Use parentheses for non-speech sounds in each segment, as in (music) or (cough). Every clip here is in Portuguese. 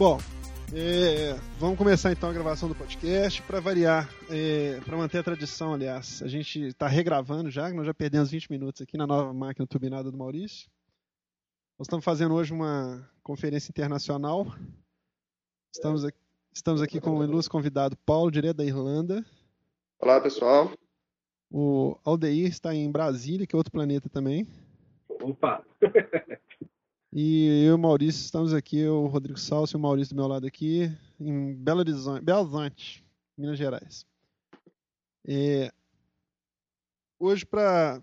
Bom, é, vamos começar então a gravação do podcast. Para variar, é, para manter a tradição, aliás, a gente está regravando já, nós já perdemos 20 minutos aqui na nova máquina turbinada do Maurício. Nós estamos fazendo hoje uma conferência internacional. Estamos aqui, estamos aqui com o ilustre convidado Paulo, direto da Irlanda. Olá, pessoal. O Aldeir está em Brasília, que é outro planeta também. Opa! (laughs) E eu e o Maurício estamos aqui, o Rodrigo Salso e o Maurício do meu lado aqui, em Belo Horizonte, Belo Horizonte Minas Gerais. É, hoje, para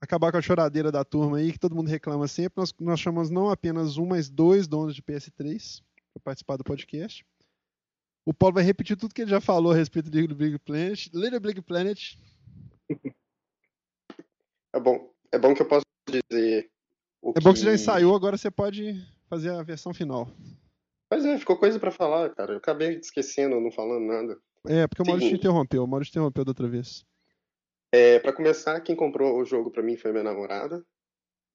acabar com a choradeira da turma aí, que todo mundo reclama sempre, nós, nós chamamos não apenas um, mas dois donos de PS3 para participar do podcast. O Paulo vai repetir tudo que ele já falou a respeito do Big Planet. Little Big Planet. (laughs) É bom, é bom que eu possa dizer é bom que você já ensaiou, agora você pode fazer a versão final. Mas é, ficou coisa para falar, cara. Eu acabei esquecendo, não falando nada. É, porque o Maurício te interrompeu. O Maurício te interrompeu da outra vez. É, para começar, quem comprou o jogo para mim foi minha namorada.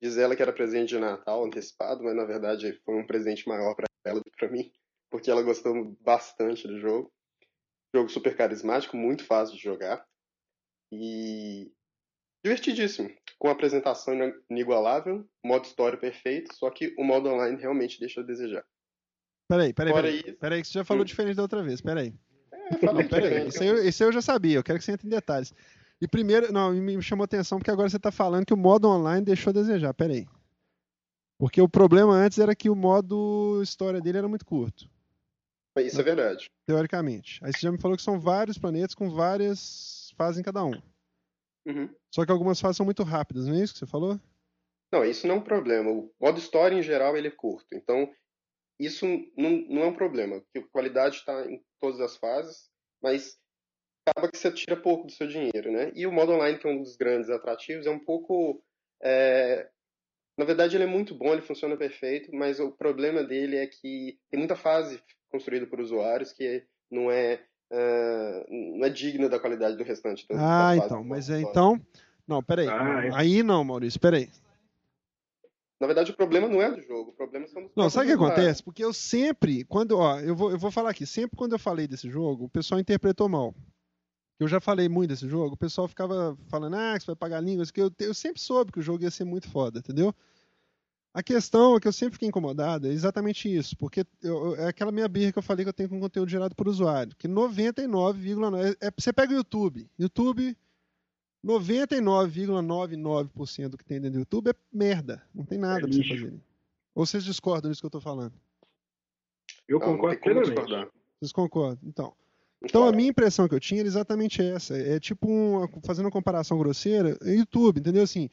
Diz ela que era presente de Natal antecipado, mas na verdade foi um presente maior para ela do que para mim, porque ela gostou bastante do jogo. Jogo super carismático, muito fácil de jogar. E divertidíssimo, com apresentação inigualável, modo história perfeito, só que o modo online realmente deixa a desejar. Peraí, peraí, peraí, isso... peraí que você já falou hum. diferente da outra vez, peraí. É, falou peraí, isso aí, isso aí eu já sabia, eu quero que você entre em detalhes. E primeiro, não, me chamou atenção porque agora você está falando que o modo online deixou a desejar, peraí. Porque o problema antes era que o modo história dele era muito curto. Isso é verdade. Teoricamente. Aí você já me falou que são vários planetas com várias fases em cada um. Uhum. Só que algumas fases são muito rápidas, não é isso que você falou? Não, isso não é um problema. O modo história, em geral, ele é curto. Então, isso não, não é um problema. Porque a qualidade está em todas as fases, mas acaba que você tira pouco do seu dinheiro, né? E o modo online, que é um dos grandes atrativos, é um pouco... É... Na verdade, ele é muito bom, ele funciona perfeito, mas o problema dele é que tem muita fase construída por usuários que não é uh, não é digna da qualidade do restante. Ah, então, mas é então. Não, peraí. Ah, é. Aí não, Maurício, peraí. Na verdade, o problema não é do jogo, o problema são dos Não, sabe o que acontece? Porque eu sempre, quando, ó, eu vou, eu vou falar aqui, sempre quando eu falei desse jogo, o pessoal interpretou mal. Eu já falei muito desse jogo, o pessoal ficava falando, ah, você vai pagar línguas, que eu, eu sempre soube que o jogo ia ser muito foda, entendeu? A questão é que eu sempre fiquei incomodado é exatamente isso, porque eu, é aquela minha birra que eu falei que eu tenho com conteúdo gerado por usuário, que 99,9%. É, você pega o YouTube, YouTube, 99,99% do que tem dentro do YouTube é merda, não tem nada é pra você fazer. Ou vocês discordam disso que eu tô falando? Eu concordo plenamente. Vocês concordam? Então. Então a minha impressão que eu tinha era exatamente essa. É tipo, um, fazendo uma comparação grosseira, YouTube, entendeu? Assim,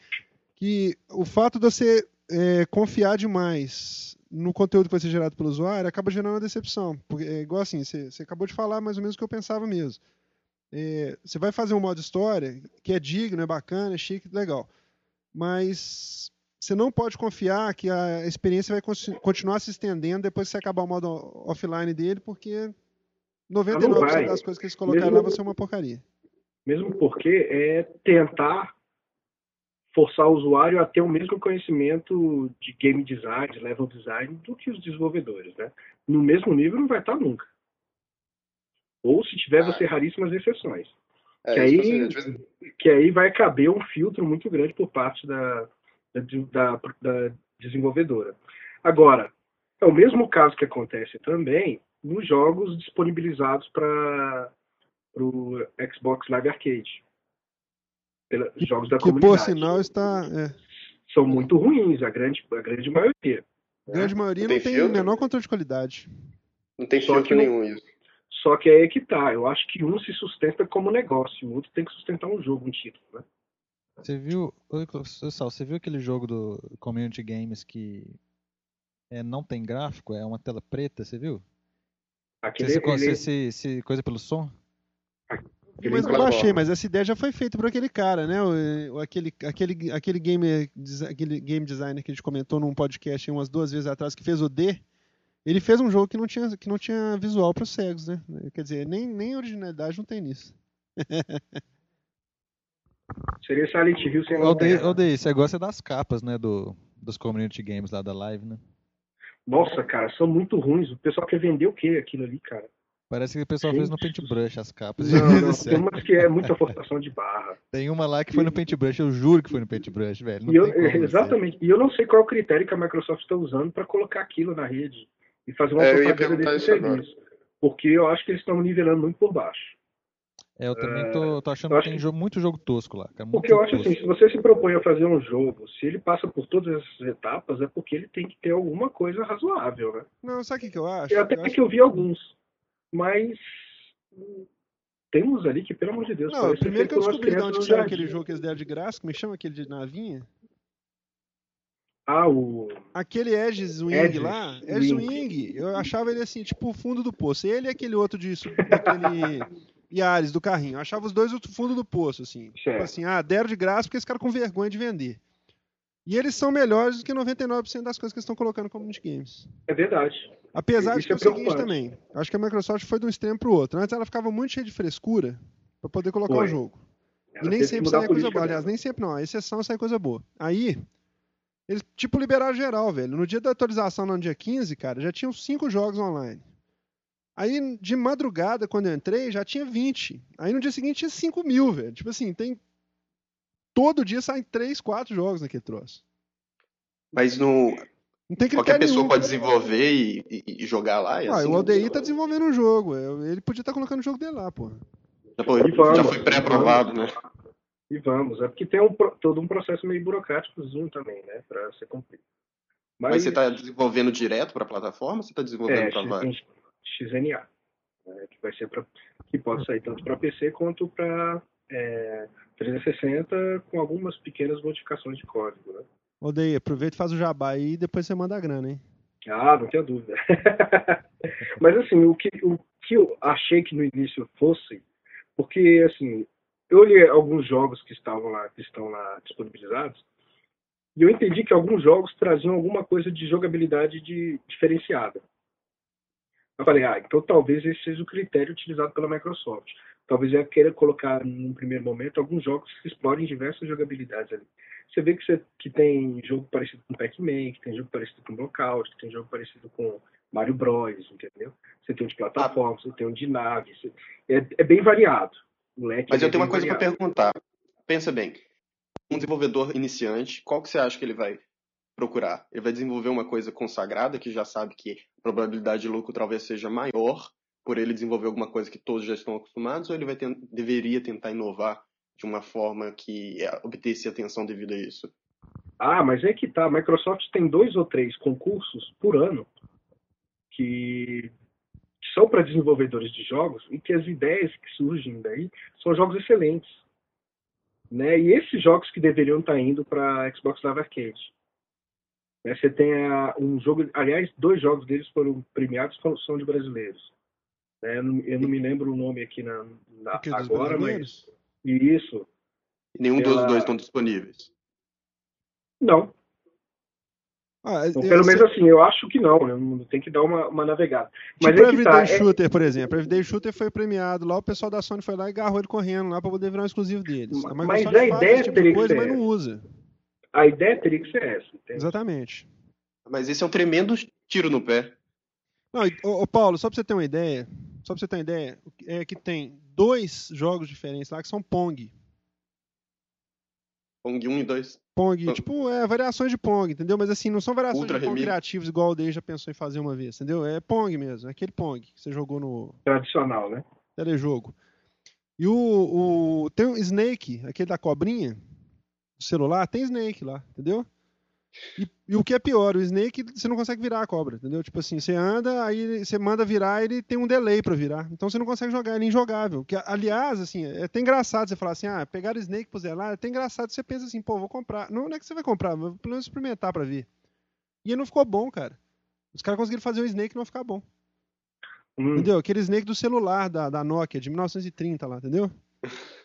que o fato de você é, confiar demais no conteúdo que vai ser gerado pelo usuário acaba gerando uma decepção. Porque é igual assim, você, acabou de falar mais ou menos o que eu pensava mesmo. É, você vai fazer um modo história que é digno, é bacana, é chique, legal. Mas você não pode confiar que a experiência vai continuar se estendendo depois que você acabar o modo offline dele, porque 99% das coisas que eles colocaram mesmo, lá vão ser uma porcaria. Mesmo porque é tentar forçar o usuário a ter o mesmo conhecimento de game design, de level design, do que os desenvolvedores, né? No mesmo nível não vai estar nunca. Ou se tiver, ah. vai ser raríssimas exceções. É, que, aí, que aí vai caber um filtro muito grande por parte da, da, da, da desenvolvedora. Agora, é o mesmo caso que acontece também nos jogos disponibilizados para o Xbox Live Arcade pelos jogos da que, comunidade. Que, por sinal, está... É. São muito ruins, a grande, a grande maioria. A grande né? maioria não, não tem, o menor controle de qualidade. Não tem só filtro nenhum isso. Só que é aí que tá. Eu acho que um se sustenta como negócio, o outro tem que sustentar um jogo, um título, né? Você viu, Sal, você viu aquele jogo do Community Games que é, não tem gráfico, é uma tela preta, você viu? Aquele, você, ele... você, você, coisa pelo som? Mas eu baixei, mas essa ideia já foi feita por aquele cara, né? O, aquele, aquele, aquele, game, aquele game designer que a gente comentou num podcast umas duas vezes atrás, que fez o D. Ele fez um jogo que não tinha, que não tinha visual para os cegos, né? Quer dizer, nem, nem originalidade não tem nisso. (laughs) Seria Silent Hill sem Odeio, odeio, você gosta das capas, né? Do, dos community games lá da live, né? Nossa, cara, são muito ruins. O pessoal quer vender o que aquilo ali, cara? Parece que o pessoal Gente. fez no paintbrush as capas. Não, não, tem umas que é muita forçação de barra. Tem uma lá que foi no paintbrush, eu juro que foi no paintbrush, velho. Eu, (laughs) exatamente. Ser. E eu não sei qual é o critério que a Microsoft está usando para colocar aquilo na rede e fazer uma é, propaganda desse serviço. Agora. Porque eu acho que eles estão nivelando muito por baixo. É, eu também tô, tô achando que tem jogo, muito jogo tosco lá. Cara, porque eu acho tosco. assim, se você se propõe a fazer um jogo, se ele passa por todas essas etapas, é porque ele tem que ter alguma coisa razoável, né? Não, sabe o que, eu acho? Eu até eu acho... que eu vi alguns, mas temos ali que, pelo amor de Deus... Não, primeiro que eu descobri de onde saiu aquele jogo que eles deram de graça, como é chama aquele de navinha? Ah, o. Aquele Edge Swing lá, Edge Swing, eu achava ele assim, tipo o fundo do poço. Ele e aquele outro de daquele (laughs) Yaris do carrinho. Eu achava os dois no fundo do poço, assim. Tipo assim, ah, deram de graça porque esse cara com vergonha de vender. E eles são melhores do que 99% das coisas que estão colocando como games. É verdade. Apesar Isso de que é, o seguinte também, acho que a Microsoft foi de um extremo pro outro. Antes ela ficava muito cheia de frescura para poder colocar foi. o jogo. Ela e nem sempre saía coisa boa. Aliás, nem sempre não. A exceção sai coisa boa. Aí, eles, tipo, liberaram geral, velho. No dia da atualização, no dia 15, cara, já tinham cinco jogos online. Aí, de madrugada, quando eu entrei, já tinha 20. Aí, no dia seguinte, tinha 5 mil, velho. Tipo assim, tem... Todo dia saem 3, 4 jogos naquele troço. Mas no... Não tem Qualquer pessoa nenhum. pode desenvolver e, e, e jogar lá. E ah, assim, o Aldeir tá desenvolvendo um jogo. Ele podia estar tá colocando o jogo dele lá, pô. Já foi, foi pré-aprovado, né? E vamos, é porque tem um, todo um processo meio burocrático Zoom também, né, para ser cumprido. Mas, Mas você está desenvolvendo direto para a plataforma ou você está desenvolvendo é, para vários? XNA, né, que vai ser para que pode sair tanto para PC quanto para é, 360 com algumas pequenas modificações de código, né? Odeia, aproveita e faz o jabá aí e depois você manda a grana, hein? Ah, não tenho dúvida. (laughs) Mas assim, o que, o que eu achei que no início fosse, porque assim, eu olhei alguns jogos que estavam lá, que estão lá disponibilizados, e eu entendi que alguns jogos traziam alguma coisa de jogabilidade de, diferenciada. Eu falei, ah, então talvez esse seja o critério utilizado pela Microsoft. Talvez ela queira colocar, num primeiro momento, alguns jogos que explorem diversas jogabilidades ali. Você vê que, você, que tem jogo parecido com Pac-Man, que tem jogo parecido com Blockout, que tem jogo parecido com Mario Bros, entendeu? Você tem um de plataforma, ah. você tem um de nave. Você... É, é bem variado. Mas eu tenho uma coisa para perguntar. Pensa bem, um desenvolvedor iniciante, qual que você acha que ele vai procurar? Ele vai desenvolver uma coisa consagrada, que já sabe que a probabilidade de lucro talvez seja maior por ele desenvolver alguma coisa que todos já estão acostumados, ou ele vai ter, deveria tentar inovar de uma forma que obtesse atenção devido a isso? Ah, mas é que tá. A Microsoft tem dois ou três concursos por ano que são para desenvolvedores de jogos e que as ideias que surgem daí são jogos excelentes. Né? E esses jogos que deveriam estar tá indo para Xbox Live Arcade. Né? Você tem a, um jogo, aliás, dois jogos deles foram premiados são de brasileiros. Né? Eu, não, eu, não, me lembro o nome aqui na, na agora, mas isso. Nenhum pela... dos dois estão disponíveis. Não, ah, então, pelo menos assim, eu acho que não, né? Tem que dar uma, uma navegada. Mas tipo é Everyday tá, é Shooter, é... por exemplo. Everyday Shooter foi premiado lá, o pessoal da Sony foi lá e agarrou ele correndo lá para poder virar um exclusivo deles. A mas a ideia tipo teria coisa, que ser mas não usa. A ideia teria que ser essa. Entende? Exatamente. Mas esse é um tremendo tiro no pé. Não, ô, ô, Paulo, só pra você ter uma ideia, só pra você ter uma ideia, é que tem dois jogos diferentes lá que são Pong. Pong 1 e 2. Pong, tipo, é variações de Pong, entendeu? Mas assim, não são variações Ultra de Pong criativos igual o Day já pensou em fazer uma vez, entendeu? É Pong mesmo, é aquele Pong que você jogou no. Tradicional, né? Telejogo. E o, o. Tem o Snake, aquele da cobrinha, do celular, tem Snake lá, entendeu? E, e, o que é pior, o Snake você não consegue virar a cobra, entendeu? Tipo assim, você anda, aí você manda virar, ele tem um delay para virar. Então você não consegue jogar, ele é injogável. Que, aliás, assim, é até engraçado você falar assim, ah, pegar o Snake pro lá, é até engraçado você pensa assim, pô, vou comprar. Não, não é que você vai comprar, mas pelo menos experimentar pra ver. E não ficou bom, cara. Os caras conseguiram fazer o Snake não ficar bom. Hum. Entendeu? Aquele Snake do celular da, da Nokia de 1930 lá, entendeu? (laughs)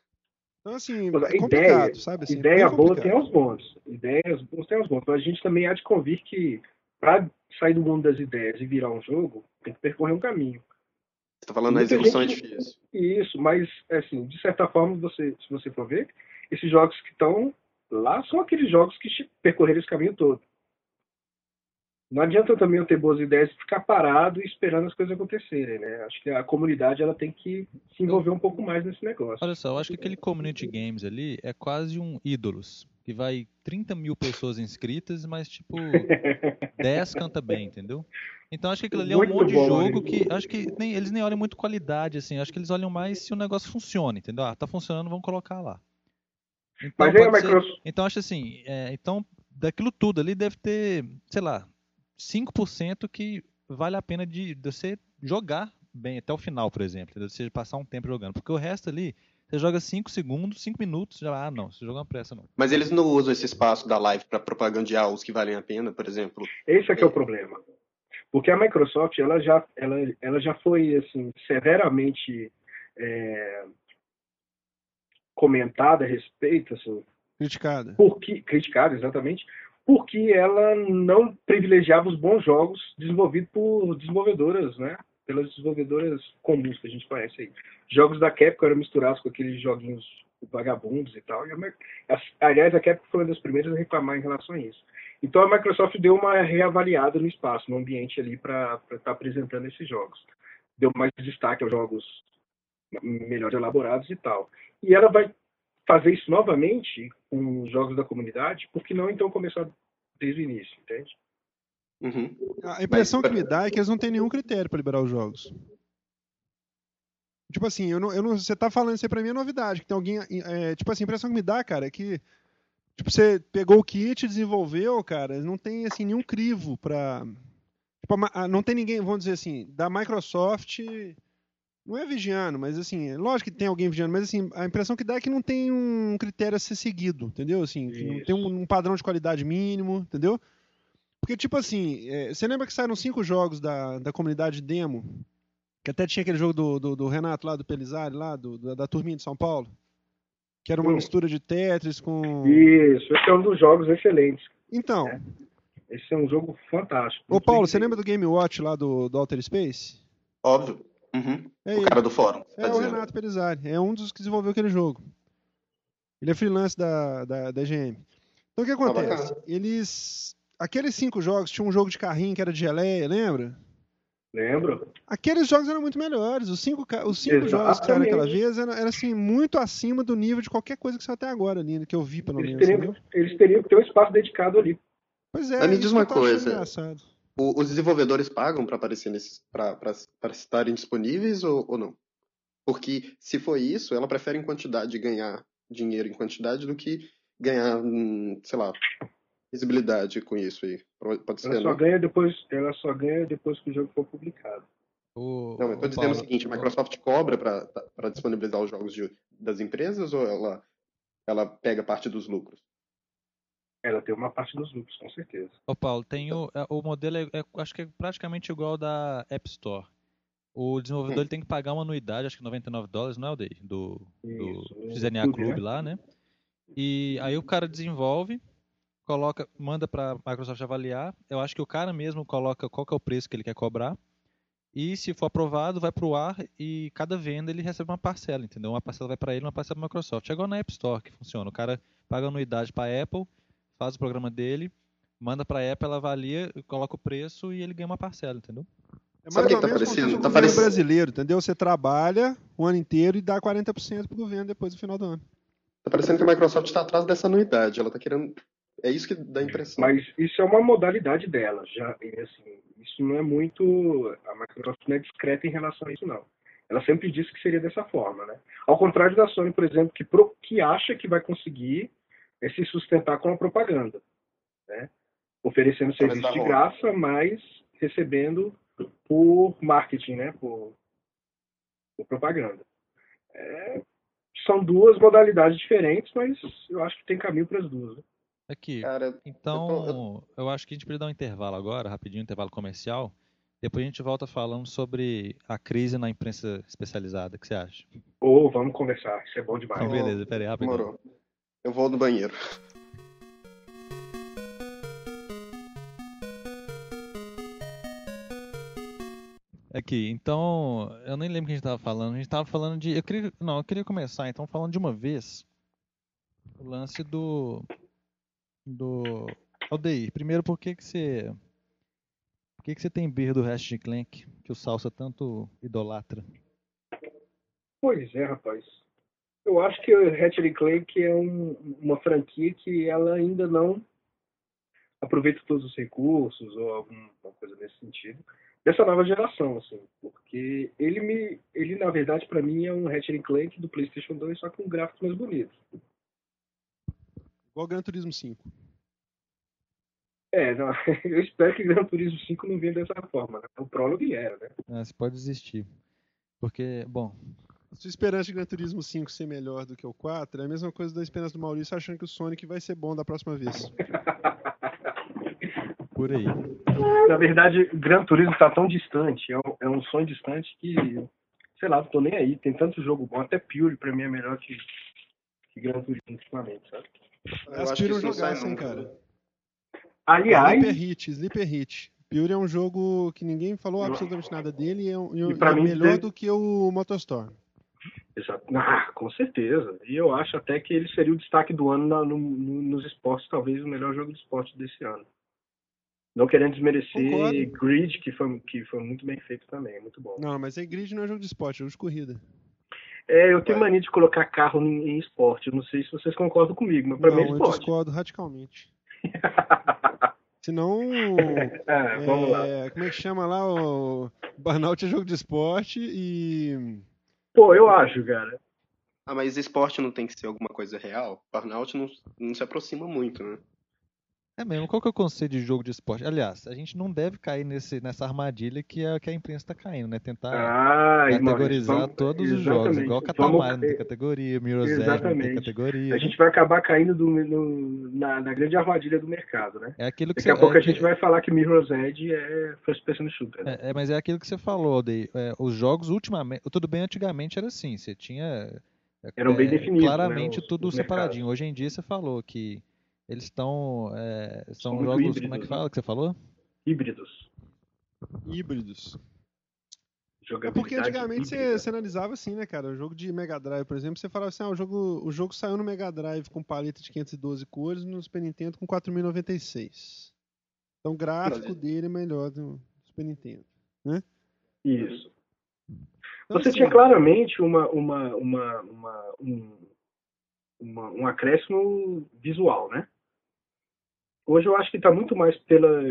Então, assim, é ideia, sabe? Assim, é ideia é boa tem os bons. Ideias boas tem os bons. Mas a gente também há de convir que para sair do mundo das ideias e virar um jogo, tem que percorrer um caminho. Você está falando da execução gente... é difícil. Isso, mas, assim, de certa forma, você, se você for ver, esses jogos que estão lá são aqueles jogos que percorreram esse caminho todo. Não adianta também eu ter boas ideias e ficar parado e esperando as coisas acontecerem, né? Acho que a comunidade ela tem que se envolver um pouco mais nesse negócio. Olha só, eu acho que aquele community games ali é quase um ídolos, que vai 30 mil pessoas inscritas, mas tipo (laughs) 10 canta bem, entendeu? Então acho que aquilo ali é um muito monte de jogo né? que acho que nem, eles nem olham muito qualidade, assim, acho que eles olham mais se o negócio funciona, entendeu? Ah, tá funcionando, vamos colocar lá. Então, mas aí a Microsoft... então acho assim, é, então daquilo tudo ali deve ter, sei lá, 5% que vale a pena de, de você jogar bem até o final, por exemplo, de você passar um tempo jogando, porque o resto ali você joga 5 segundos, 5 minutos, já, ah, não, você joga uma pressa não. Mas eles não usam esse espaço da live para propagandear os que valem a pena, por exemplo? Esse é que é o problema. Porque a Microsoft, ela já, ela, ela já foi, assim, severamente é, comentada a respeito, assim... Criticada. Porque, criticada, exatamente porque ela não privilegiava os bons jogos desenvolvidos por desenvolvedoras, né? Pelas desenvolvedoras comuns que a gente conhece aí. Jogos da Capcom eram misturados com aqueles joguinhos vagabundos e tal. E a, aliás, a Capcom foi uma das primeiras a reclamar em relação a isso. Então a Microsoft deu uma reavaliada no espaço, no ambiente ali para estar tá apresentando esses jogos. Deu mais destaque aos jogos melhor elaborados e tal. E ela vai fazer isso novamente com os jogos da comunidade, por que não então começar desde o início, entende? Uhum. A impressão Mas... que me dá é que eles não têm nenhum critério para liberar os jogos. Tipo assim, eu não, eu não, você tá falando isso aí pra mim é novidade, que tem alguém. É, tipo assim, a impressão que me dá, cara, é que. Tipo, você pegou o kit, desenvolveu, cara, não tem assim nenhum crivo pra. Tipo, não tem ninguém, vamos dizer assim, da Microsoft não é vigiando, mas assim, é lógico que tem alguém vigiando, mas assim, a impressão que dá é que não tem um critério a ser seguido, entendeu? Assim, não tem um, um, padrão de qualidade mínimo, entendeu? Porque, tipo assim, é, você lembra que saíram cinco jogos da, da comunidade demo? Que até tinha aquele jogo do, do, do Renato lá, do Pelizari, lá, do, da, da turminha de São Paulo? Que era uma Sim. mistura de Tetris com. Isso, esse é um dos jogos excelentes. Então. É. Esse é um jogo fantástico. Ô, Paulo, você lembra do Game Watch lá do, do Outer Space? Óbvio. Uhum. É o ele. cara do fórum. É tá o Renato Pelizari. É um dos que desenvolveu aquele jogo. Ele é freelance da, da, da GM. Então o que tá acontece? Ah, Eles. Aqueles cinco jogos, tinha um jogo de carrinho que era de geleia, lembra? Lembro. Aqueles jogos eram muito melhores. Os cinco, os cinco jogos que saíram aquela vez eram, era, assim, muito acima do nível de qualquer coisa que saiu até agora ali, que eu vi, pelo eles menos. Teriam, eles teriam que ter um espaço dedicado ali. Pois é. Mas me diz uma coisa. O, os desenvolvedores pagam para aparecer nesses, para estarem disponíveis ou, ou não? Porque se for isso, ela prefere em quantidade ganhar dinheiro em quantidade do que ganhar, hum, sei lá, visibilidade com isso aí. Pode ser, ela só ganha depois, ela só ganha depois que o jogo for publicado. O, não, eu tô dizendo Paulo, o seguinte, a Microsoft cobra para disponibilizar os jogos de, das empresas ou ela, ela pega parte dos lucros? Ela tem uma parte dos lucros, com certeza. Ô Paulo, tem o, é, o modelo, é, é, acho que é praticamente igual ao da App Store. O desenvolvedor ele tem que pagar uma anuidade, acho que 99 dólares, não é o dele? Do, do XNA Club lá, né? E aí o cara desenvolve, coloca, manda para Microsoft avaliar. Eu acho que o cara mesmo coloca qual que é o preço que ele quer cobrar. E se for aprovado, vai para o ar e cada venda ele recebe uma parcela, entendeu? Uma parcela vai para ele, uma parcela para Microsoft. É igual na App Store que funciona. O cara paga anuidade para a Apple faz o programa dele, manda para a Apple, ela avalia, coloca o preço e ele ganha uma parcela, entendeu? É mais Sabe ou que tá parecendo? Tá parecendo brasileiro, entendeu? Você trabalha o ano inteiro e dá 40% pro governo depois do final do ano. Tá parecendo que a Microsoft está atrás dessa anuidade. Ela tá querendo. É isso que dá a impressão. Mas isso é uma modalidade dela. Já, assim, isso não é muito. A Microsoft não é discreta em relação a isso, não. Ela sempre disse que seria dessa forma, né? Ao contrário da Sony, por exemplo, que, pro, que acha que vai conseguir é se sustentar com a propaganda, né? oferecendo serviço de graça, mas recebendo por marketing, né? por, por propaganda. É, são duas modalidades diferentes, mas eu acho que tem caminho para as duas. Né? Aqui, Cara, então eu, tô... eu, acho que a gente precisa dar um intervalo agora, rapidinho, um intervalo comercial. Depois a gente volta falando sobre a crise na imprensa especializada. O que você acha? Ou oh, vamos conversar, isso é bom demais. Então, beleza, peraí, rapidinho. Demorou. Eu vou no banheiro. Aqui, então, eu nem lembro o que a gente estava falando. A gente estava falando de. Eu queria, não, eu queria começar, então, falando de uma vez o lance do. Do. Aldeir, primeiro, por que, que você O que, que você tem birra do Ratchet Clank, que o Salsa tanto idolatra? Pois é, rapaz. Eu acho que o Ratchet Clank é um, uma franquia que ela ainda não aproveita todos os recursos ou alguma coisa nesse sentido dessa nova geração, assim, porque ele me, ele na verdade para mim é um Ratchet Clank do PlayStation 2 só com gráficos mais bonitos. Igual Gran Turismo 5. É, não, (laughs) eu espero que Gran Turismo 5 não venha dessa forma, né? O prólogo era, né? Ah, você pode desistir. Porque, bom, a sua esperança de Gran Turismo 5 ser melhor do que o 4 é a mesma coisa da esperança do Maurício achando que o Sonic vai ser bom da próxima vez. (laughs) Por aí. Na verdade, Gran Turismo está tão distante, é um, é um, sonho distante que, sei lá, não tô nem aí. Tem tanto jogo bom, até Pure pra mim é melhor que, que Gran Turismo ultimamente, sabe? Eu aspiro jogar assim, cara. Aliás. Sleeper Hit, Sleeper Hit. Pure é um jogo que ninguém falou absolutamente nada dele e é, um, e é melhor do que o Motostorm. Exato. Ah, com certeza. E eu acho até que ele seria o destaque do ano na, no, no, nos esportes, talvez o melhor jogo de esporte desse ano. Não querendo desmerecer Concordo. Grid, que foi, que foi muito bem feito também, muito bom. Não, mas aí Grid não é jogo de esporte, é jogo de corrida. É, eu tenho mania de colocar carro em, em esporte. Eu não sei se vocês concordam comigo, mas pra não, mim é esporte. eu discordo radicalmente. (laughs) Senão. ah, vamos é, lá. Como é que chama lá? O Burnout é jogo de esporte e Pô, eu acho, cara. Ah, mas esporte não tem que ser alguma coisa real? Burnout não, não se aproxima muito, né? É mesmo, qual que é o conceito de jogo de esporte? Aliás, a gente não deve cair nesse, nessa armadilha que a, que a imprensa está caindo, né? Tentar ah, categorizar vamos, todos os jogos, igual Catamari não tem categoria, Edge não tem categoria. A gente vai acabar caindo do, no, na, na, grande armadilha do mercado, né? É aquilo que Daqui você, a pouco é, a gente vai falar que Mirror's Edge é first person shooter. Né? É, é, mas é aquilo que você falou, Aldeia. É, os jogos ultimamente, tudo bem antigamente era assim, você tinha... Eram bem é, definidos, Claramente né, os, tudo os separadinho. Hoje em dia você falou que eles estão. É, são, são jogos. Híbridos, como é que fala que você falou? Híbridos. Híbridos. É porque antigamente você, você, analisava assim, né, cara? O jogo de Mega Drive, por exemplo, você falava assim: ah, o jogo, o jogo saiu no Mega Drive com paleta de 512 cores no Super Nintendo com 4096. Então o gráfico dele é melhor do Super Nintendo, né? Isso. Então, você assim, tinha claramente uma, uma, uma, uma um, uma, um acréscimo visual, né? Hoje eu acho que está muito mais pela,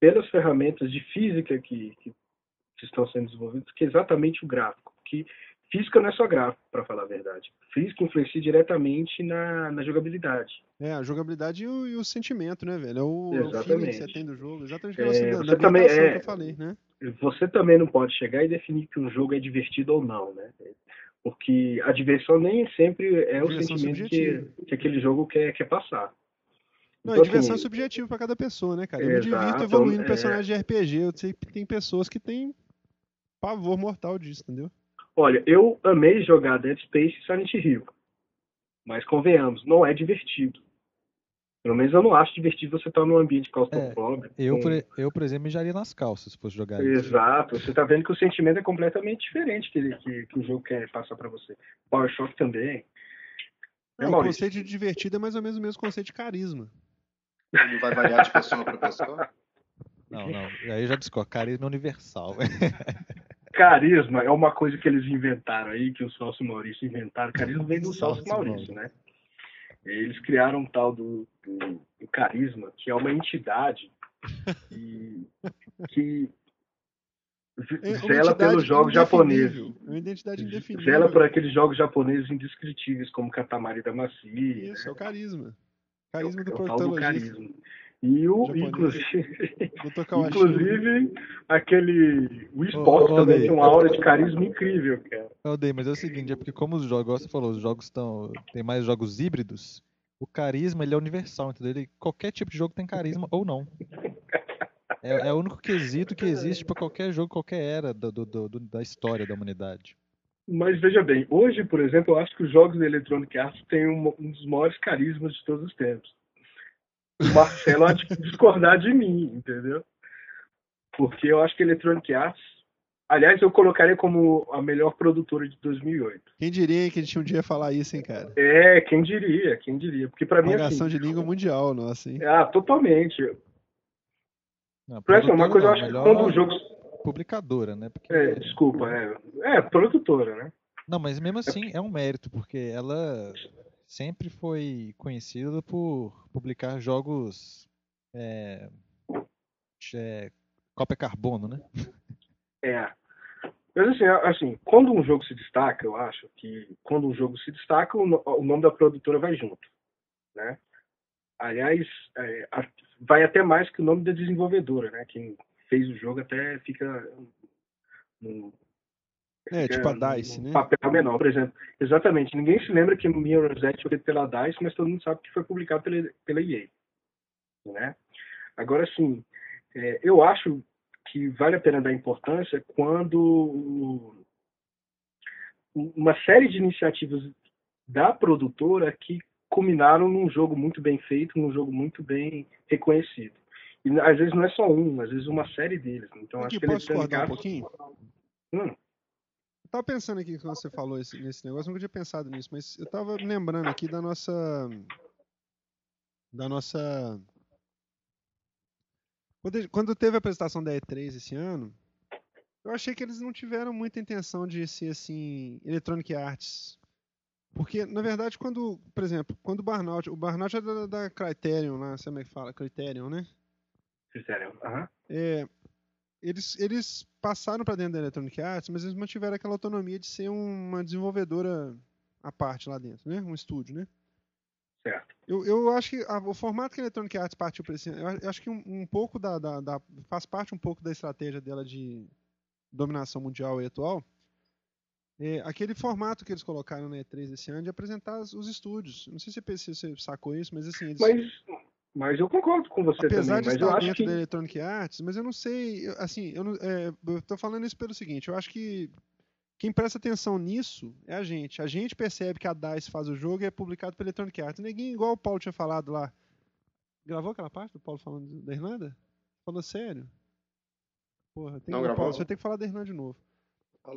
pelas ferramentas de física que, que, estão sendo desenvolvidas que exatamente o gráfico. Que física não é só gráfico, para falar a verdade. Física influencia diretamente na, na jogabilidade. É, a jogabilidade e o, e o sentimento, né, velho? É o, exatamente. É o que você tem do jogo. Exatamente o é, da, você também, é, que eu falei, né? Você também não pode chegar e definir que um jogo é divertido ou não, né? Porque a diversão nem sempre é o sentimento que, que, aquele jogo quer, quer passar. Não, então, diversão assim, é subjetiva para cada pessoa, né, cara? Eu me divirto evoluindo é... personagem de RPG. Eu sei que tem pessoas que têm pavor mortal disso, entendeu? Olha, eu amei jogar Dead Space e Silent Hill. Mas convenhamos, não é divertido. Pelo menos eu não acho divertido você estar num ambiente claustrofóbico. É, eu, com... por, eu, por exemplo, mijaria nas calças se fosse jogar isso. Exato. Você está vendo que o sentimento é completamente diferente que, que, que o jogo quer passar para você. Power Shock também. É, o conceito de divertido é mais ou menos o mesmo conceito de carisma. Ele vai variar de pessoa para pessoa? Não, não. Aí eu já discordo. Carisma universal. (laughs) Carisma é uma coisa que eles inventaram aí, que o Salso Maurício inventaram. Carisma vem do Salso Maurício, né? Eles criaram um tal do, do, do carisma, que é uma entidade que, que é zela pelos jogos japoneses. É uma identidade indefinível. Zela por aqueles jogos japoneses indescritíveis, como Katamari Damacy. Isso, né? é o carisma. Carisma do proctologista. E o, inclusive, inclusive aquele. O esporte oh, também tem uma aura de carisma incrível, cara. Odei, mas é o seguinte, é porque como os jogos, você falou, os jogos estão. Tem mais jogos híbridos, o carisma ele é universal, entendeu? Ele, qualquer tipo de jogo tem carisma ou não. É, é o único quesito que existe para qualquer jogo, qualquer era do, do, do, da história da humanidade. Mas veja bem, hoje, por exemplo, eu acho que os jogos da Electronic Arts têm um, um dos maiores carismas de todos os tempos. O Marcelo há de (laughs) discordar de mim, entendeu? Porque eu acho que a Electronic Arts, aliás, eu colocaria como a melhor produtora de 2008. Quem diria que a gente um dia falar isso, hein, cara? É, quem diria, quem diria. Porque para mim assim, de língua mundial, nossa, hein? Ah, totalmente. Não, assim, uma coisa não, eu acho que quando o jogo. Publicadora, né? Porque... É, desculpa, é. É, produtora, né? Não, mas mesmo assim é um mérito, porque ela sempre foi conhecida por publicar jogos é, é, cópia carbono, né? É. Mas assim, assim, quando um jogo se destaca, eu acho que quando um jogo se destaca, o nome da produtora vai junto, né? Aliás, é, vai até mais que o nome da desenvolvedora, né? Quem fez o jogo até fica no, é, tipo a DICE, né? Papel menor, por exemplo. Exatamente. Ninguém se lembra que Mirror's Edge foi pela DICE, mas todo mundo sabe que foi publicado pela, pela EA. Né? Agora, sim, é, eu acho que vale a pena dar importância quando uma série de iniciativas da produtora que culminaram num jogo muito bem feito, num jogo muito bem reconhecido. E às vezes não é só um, às vezes uma série deles. Então aqui, acho que posso eles um pouquinho? Hum. Eu tava pensando aqui quando você falou esse, nesse negócio, nunca tinha pensado nisso, mas eu tava lembrando aqui da nossa da nossa quando teve a apresentação da E3 esse ano, eu achei que eles não tiveram muita intenção de ser assim, Electronic Arts. Porque, na verdade, quando, por exemplo, quando o Burnout, o Burnout é da, da Criterion lá, sabe como é que fala? Criterion, né? Criterion, aham. Uh -huh. É, eles, eles passaram para dentro da Electronic Arts, mas eles mantiveram aquela autonomia de ser uma desenvolvedora à parte lá dentro, né? Um estúdio, né? Certo. Eu, eu acho que a, o formato que a Electronic Arts partiu para esse eu, acho que um, um pouco da, da, da, faz parte um pouco da estratégia dela de dominação mundial e atual. É, aquele formato que eles colocaram na E3 esse ano de apresentar os estúdios. Não sei se você, você sacou isso, mas assim. Eles... Mas, mas eu concordo com você Apesar também. de estar dentro que... da Electronic Arts, mas eu não sei. Assim, eu, é, tô falando isso pelo seguinte: eu acho que quem presta atenção nisso é a gente. A gente percebe que a DICE faz o jogo e é publicado pela Electronic Arts. Ninguém, igual o Paulo tinha falado lá. Gravou aquela parte do Paulo falando da Irlanda? Falou sério? Porra, tem Não, que, Paulo, você tem que falar da Irlanda de novo.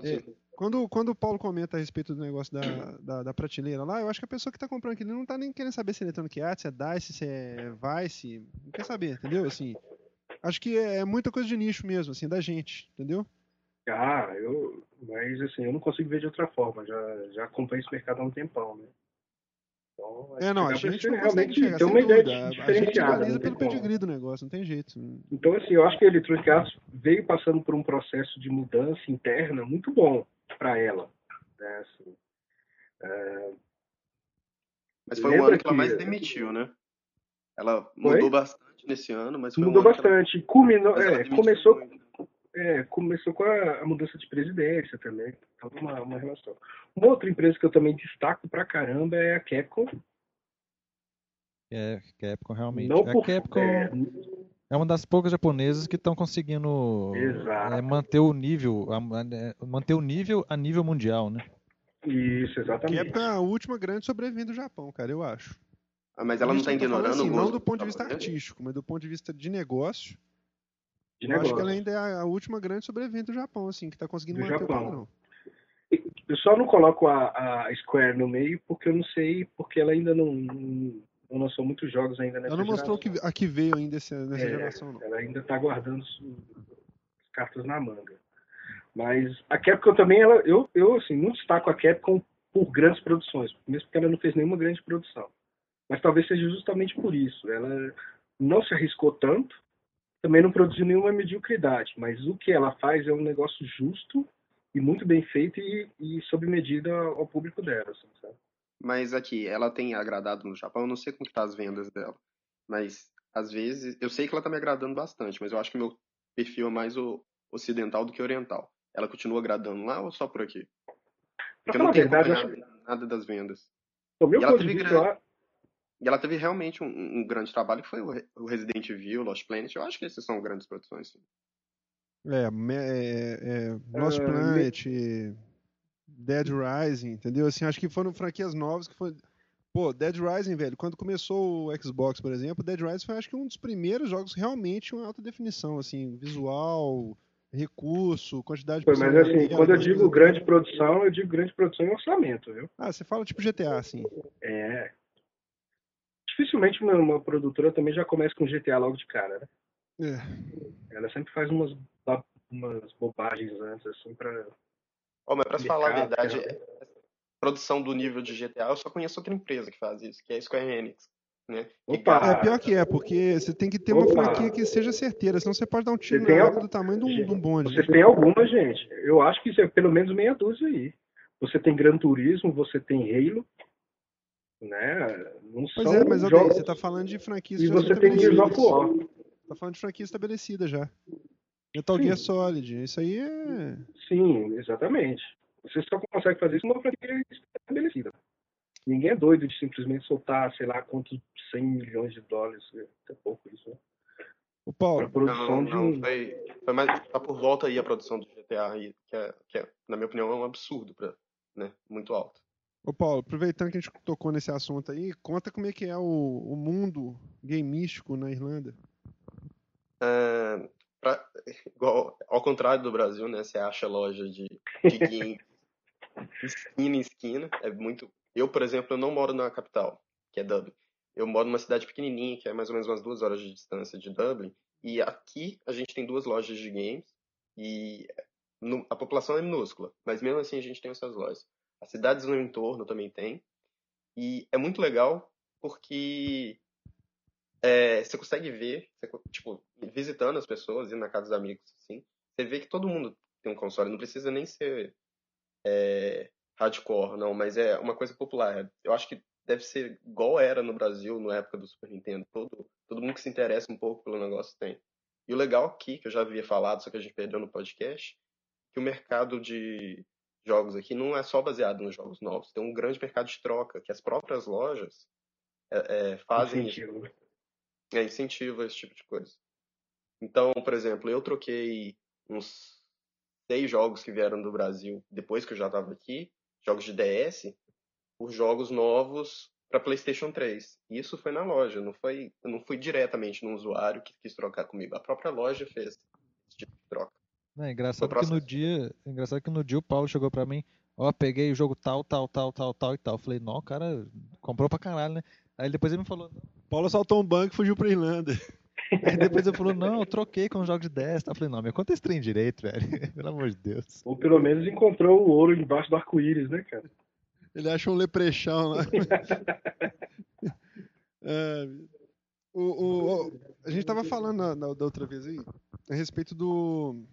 É, quando, quando o Paulo comenta a respeito do negócio da, da, da prateleira lá, eu acho que a pessoa que está comprando aquilo não está nem querendo saber se é Electronic Arts, se é DICE, se é Vice. Não quer saber, entendeu? Assim, acho que é muita coisa de nicho mesmo, assim, da gente, entendeu? Ah, eu, mas assim, eu não consigo ver de outra forma. Já, já acompanho esse mercado há um tempão, né? Então, é, não, a gente não realmente ter uma ideia diferenciada. A gente pelo pedigree do negócio, não tem jeito. Então, assim, eu acho que a Electronic Arts veio passando por um processo de mudança interna muito bom para ela. Né? Assim, é... Mas foi o ano que, que ela mais demitiu, né? Ela mudou foi? bastante nesse ano, mas mudou um bastante. Ela... Culminou, é, começou, muito. É, começou com a, a, mudança de presidência também. Então, uma, uma relação. Uma outra empresa que eu também destaco pra caramba é a Capcom. É, Capcom realmente. Não a por, Capcom é... é... uma das poucas japonesas que estão conseguindo é, manter o nível, a, manter o nível a nível mundial, né? Isso, exatamente. A Capcom é a última grande sobrevivente do Japão, cara, eu acho. Ah, mas ela não está ignorando assim, Não do ponto de vista artístico, mas do ponto de vista de negócio de eu negócio. acho que ela ainda é a última grande sobrevivente do Japão, assim, que está conseguindo do manter Japão. o padrão. Eu só não coloco a, a, Square no meio porque eu não sei, porque ela ainda não, não, não lançou muitos jogos ainda nessa Ela não mostrou que, a que veio ainda esse, nessa é, geração, não. Ela ainda está guardando as cartas na manga. Mas a Capcom também, ela, eu, eu assim, não destaco a Capcom por grandes produções, mesmo porque ela não fez nenhuma grande produção. Mas talvez seja justamente por isso. Ela não se arriscou tanto, também não produziu nenhuma mediocridade, mas o que ela faz é um negócio justo e muito bem feito e, e sob medida ao público dela, assim, sabe? Mas aqui, ela tem agradado no Japão, eu não sei como que tá as vendas dela, mas às vezes, eu sei que ela tá me agradando bastante, mas eu acho que meu perfil é mais o ocidental do que oriental. Ela continua agradando lá ou só por aqui? Porque eu não tenho verdade, acho... nada das vendas. O meu ponto de vista, grande... E ela teve realmente um, um, grande trabalho, que foi o Resident Evil, Lost Planet. Eu acho que esses são grandes produções. Sim. É, é, é Lost uh, Planet, me... Dead Rising, entendeu? Assim, acho que foram franquias novas que foi. Pô, Dead Rising, velho, quando começou o Xbox, por exemplo, Dead Rising foi acho que um dos primeiros jogos realmente em alta definição, assim, visual, recurso, quantidade de Foi, Mas assim, quando eu digo grande produção, eu digo grande produção em orçamento, viu? Ah, você fala tipo GTA, assim. É, dificilmente uma, uma, produtora também já começa com GTA logo de cara, né? É. Ela sempre faz umas, umas bobagens antes, assim, pra. Oh, mas pra falar a verdade, produção do nível de GTA, eu só conheço outra empresa que faz isso, que é a Square Enix. Né? Opa, é pior que é, porque você tem que ter Opa. uma franquia que seja certeira, senão você pode dar um tiro na algum... do tamanho de um, de um bonde. Você tem alguma, gente. Eu acho que isso é pelo menos meia dúzia aí. Você tem Gran Turismo, você tem Halo, né? Não pois é, mas jogos... você tá falando de franquias E você tem Gears of War. Tá falando de franquia estabelecida já. Metal Sim. Gear Solid, isso aí é... Sim, exatamente. Você só consegue fazer isso numa franquia estabelecida. Ninguém é doido de simplesmente soltar, sei lá, quantos 100 milhões de dólares. É pouco isso, né? O Paulo. A produção não, não, de foi, foi mais, tá por volta aí a produção do GTA, aí, que, é, que é, na minha opinião, é um absurdo, pra, né? Muito alto. Ô Paulo, aproveitando que a gente tocou nesse assunto aí, conta como é que é o, o mundo gameístico na Irlanda. É, pra, igual, ao contrário do Brasil, né? Você acha loja de, de game (laughs) esquina em esquina. É muito eu, por exemplo, eu não moro na capital, que é Dublin. Eu moro numa cidade pequenininha, que é mais ou menos umas duas horas de distância de Dublin. E aqui a gente tem duas lojas de games e no, a população é minúscula, mas mesmo assim a gente tem essas lojas. As cidades no entorno também tem. E é muito legal porque é, você consegue ver, você, tipo, visitando as pessoas, indo na casa dos amigos, assim, você vê que todo mundo tem um console, não precisa nem ser é, hardcore, não, mas é uma coisa popular. Eu acho que deve ser igual era no Brasil na época do Super Nintendo. Todo, todo mundo que se interessa um pouco pelo negócio tem. E o legal aqui, que eu já havia falado, só que a gente perdeu no podcast, que o mercado de jogos aqui não é só baseado nos jogos novos. Tem um grande mercado de troca, que as próprias lojas é, é, fazem. Incentivo. É, incentiva esse tipo de coisa. Então, por exemplo, eu troquei uns seis jogos que vieram do Brasil depois que eu já estava aqui jogos de DS por jogos novos para PlayStation 3. Isso foi na loja, não foi, não fui diretamente no usuário que quis trocar comigo. A própria loja fez esse tipo de troca. É engraçado que no dia, é engraçado que no dia o Paulo chegou para mim, ó, peguei o jogo tal, tal, tal, tal, tal e tal. Eu falei, não, o cara comprou pra caralho, né? Aí depois ele me falou, Paulo saltou um banco e fugiu pra Irlanda. (laughs) Aí depois eu falou, não, eu troquei com os jogos de 10. Eu falei, não, me conta esse trem direito, velho. (laughs) Pelo amor de Deus. Ou pelo menos encontrou o ouro debaixo do arco-íris, né, cara? Ele achou um leprechão lá. (laughs) é, o, o, o, a gente tava falando na, na, da outra vez aí a respeito do.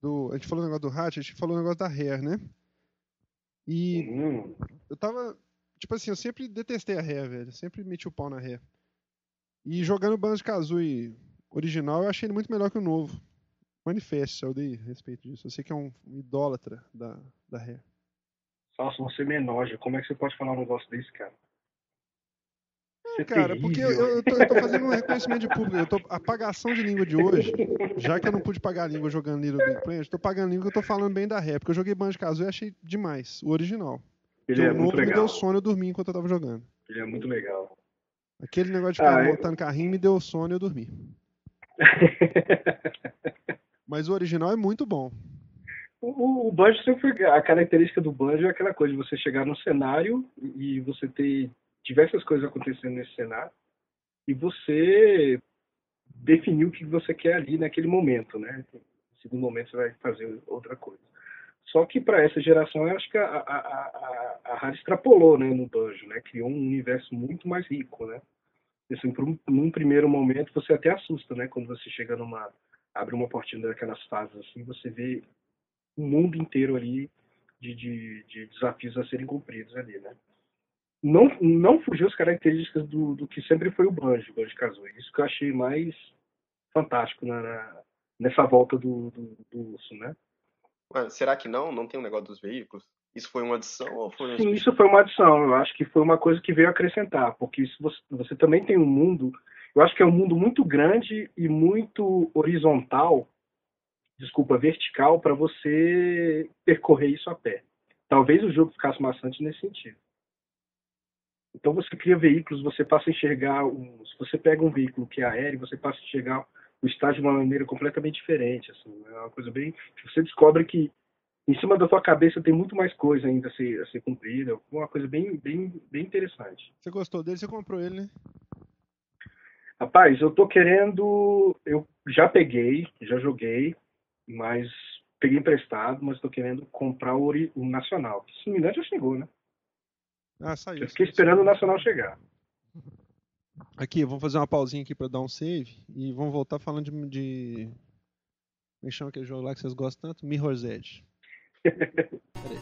Do a gente falou o negócio do Hatch, a gente falou o negócio da Rare, né? E uhum. eu tava. Tipo assim, eu sempre detestei a Rare, velho. Eu sempre meti o pau na Rare. E jogando Banjo-Kazooie original, eu achei ele muito melhor que o novo. Manifeste, eu dei respeito disso. Eu sei que é um idólatra da, da Rare. Nossa, você me enoja. Como é que você pode falar um negócio desse, cara? É, cara, terrível. porque eu, eu, tô, eu, tô, fazendo um reconhecimento de público. Eu tô, a pagação de língua de hoje, já que eu não pude pagar a língua jogando Little Big Planet, eu tô pagando a língua que eu tô falando bem da Rare. Porque eu joguei Banjo-Kazooie e achei demais, o original. Ele é o novo me deu sono, eu dormi enquanto eu tava jogando. Ele é muito legal. Aquele negócio de ficar ah, é? montando carrinho me deu sono e eu dormi. (laughs) Mas o original é muito bom. O, o Banjo sempre foi. A característica do Banjo é aquela coisa de você chegar no cenário e você ter diversas coisas acontecendo nesse cenário e você definir o que você quer ali naquele momento, né? Segundo momento você vai fazer outra coisa. Só que para essa geração, eu acho que a, a, a, a extrapolou né, no Banjo, né? Criou um universo muito mais rico, né? Assim, um, num primeiro momento, você até assusta, né? Quando você chega numa... abre uma portinha daquelas fases assim, você vê o mundo inteiro ali de, de, de desafios a serem cumpridos ali, né? Não, não fugiu as características do, do que sempre foi o Banjo, o Banjo Kazooie. Isso que eu achei mais fantástico na, nessa volta do, do, do urso, né? será que não? Não tem um negócio dos veículos? Isso foi uma adição ou foi Sim, isso foi uma adição. Eu acho que foi uma coisa que veio acrescentar, porque isso você, você também tem um mundo. Eu acho que é um mundo muito grande e muito horizontal, desculpa, vertical, para você percorrer isso a pé. Talvez o jogo ficasse maçante nesse sentido. Então você cria veículos, você passa a enxergar. Um, se você pega um veículo que é aéreo, você passa a enxergar o estágio de uma maneira completamente diferente. Assim, é uma coisa bem. Você descobre que em cima da sua cabeça tem muito mais coisa ainda a ser, a ser cumprida. Uma coisa bem, bem, bem interessante. Você gostou dele? Você comprou ele, né? Rapaz, eu tô querendo. Eu já peguei, já joguei, mas peguei emprestado, mas tô querendo comprar o, o Nacional. Se não me engano, já chegou, né? Ah, saiu. Eu fiquei esperando o Nacional chegar. Aqui, vamos fazer uma pausinha aqui para dar um save e vamos voltar falando de. de... Como é chama aquele jogo lá que vocês gostam tanto? Mirror's Edge. (laughs) Peraí.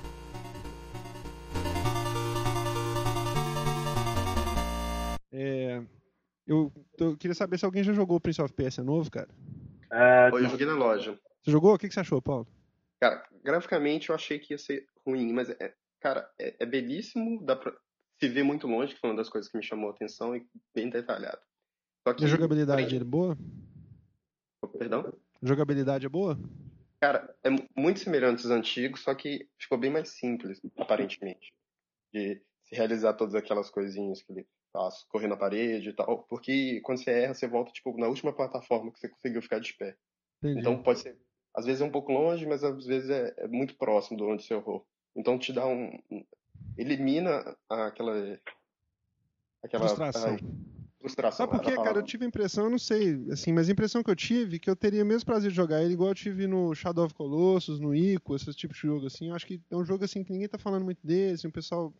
É, eu, eu, queria saber se alguém já jogou o Prince of Persia novo, cara. Uh, eu joguei na loja. Você jogou? O que, que você achou, Paulo? Cara, graficamente eu achei que ia ser ruim, mas, é, cara, é, é belíssimo, dá pra se ver muito longe, que foi uma das coisas que me chamou a atenção e bem detalhado. Só que, a jogabilidade é boa? Perdão? A jogabilidade é boa? Cara, é muito semelhante aos antigos, só que ficou bem mais simples, aparentemente. De se realizar todas aquelas coisinhas que ele faz, correr na parede e tal. Porque quando você erra, você volta, tipo, na última plataforma que você conseguiu ficar de pé. Entendi. Então pode ser, às vezes é um pouco longe, mas às vezes é, é muito próximo de onde você errou. Então te dá um. elimina aquela. aquela frustração. A, frustração. Sabe por quê, cara? Eu tive a impressão, eu não sei, assim, mas a impressão que eu tive que eu teria o mesmo prazer de jogar ele igual eu tive no Shadow of Colossus, no Ico, esse tipo de jogo, assim. Eu acho que é um jogo, assim, que ninguém tá falando muito dele, assim, o pessoal...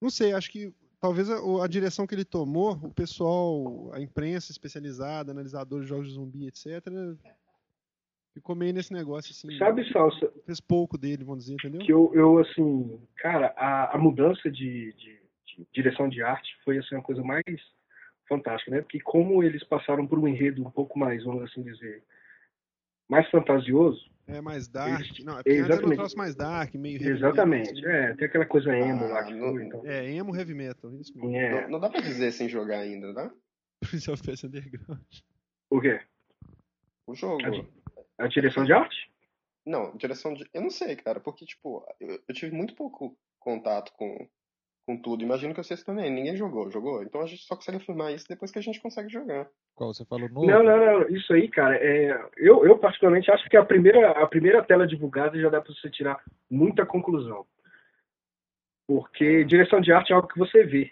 Não sei, acho que talvez a, a, direção que ele tomou, o pessoal, a imprensa especializada, analisadores de jogos de zumbi, etc., ficou meio nesse negócio assim. Sabe, Salsa? Fez pouco dele, vamos dizer, entendeu? Que eu, eu assim, cara, a, a mudança de, de, de, direção de arte foi assim, uma coisa mais fantástica, né? Porque como eles passaram por um enredo um pouco mais, vamos assim dizer, mais fantasioso. É mais dark. Eles, não, é porque exatamente. Era um mais dark, meio Exatamente. Metal, assim. É, tem aquela coisa emo ah, lá que foi, então. É, emo heavy metal, isso mesmo. É. Não, não, dá pra dizer sem jogar ainda, tá? Prince of Persia Underground. O quê? O jogo. A, a, direção de arte? Não, direção de. Eu não sei, cara, porque, tipo, eu, eu tive muito pouco contato com, com tudo. Imagino que vocês também. Ninguém jogou, jogou? Então a gente só consegue afirmar isso depois que a gente consegue jogar. Qual você falou novo? Não, não, não. Isso aí, cara, é... eu, eu particularmente acho que a primeira, a primeira tela divulgada já dá para você tirar muita conclusão. Porque direção de arte é algo que você vê.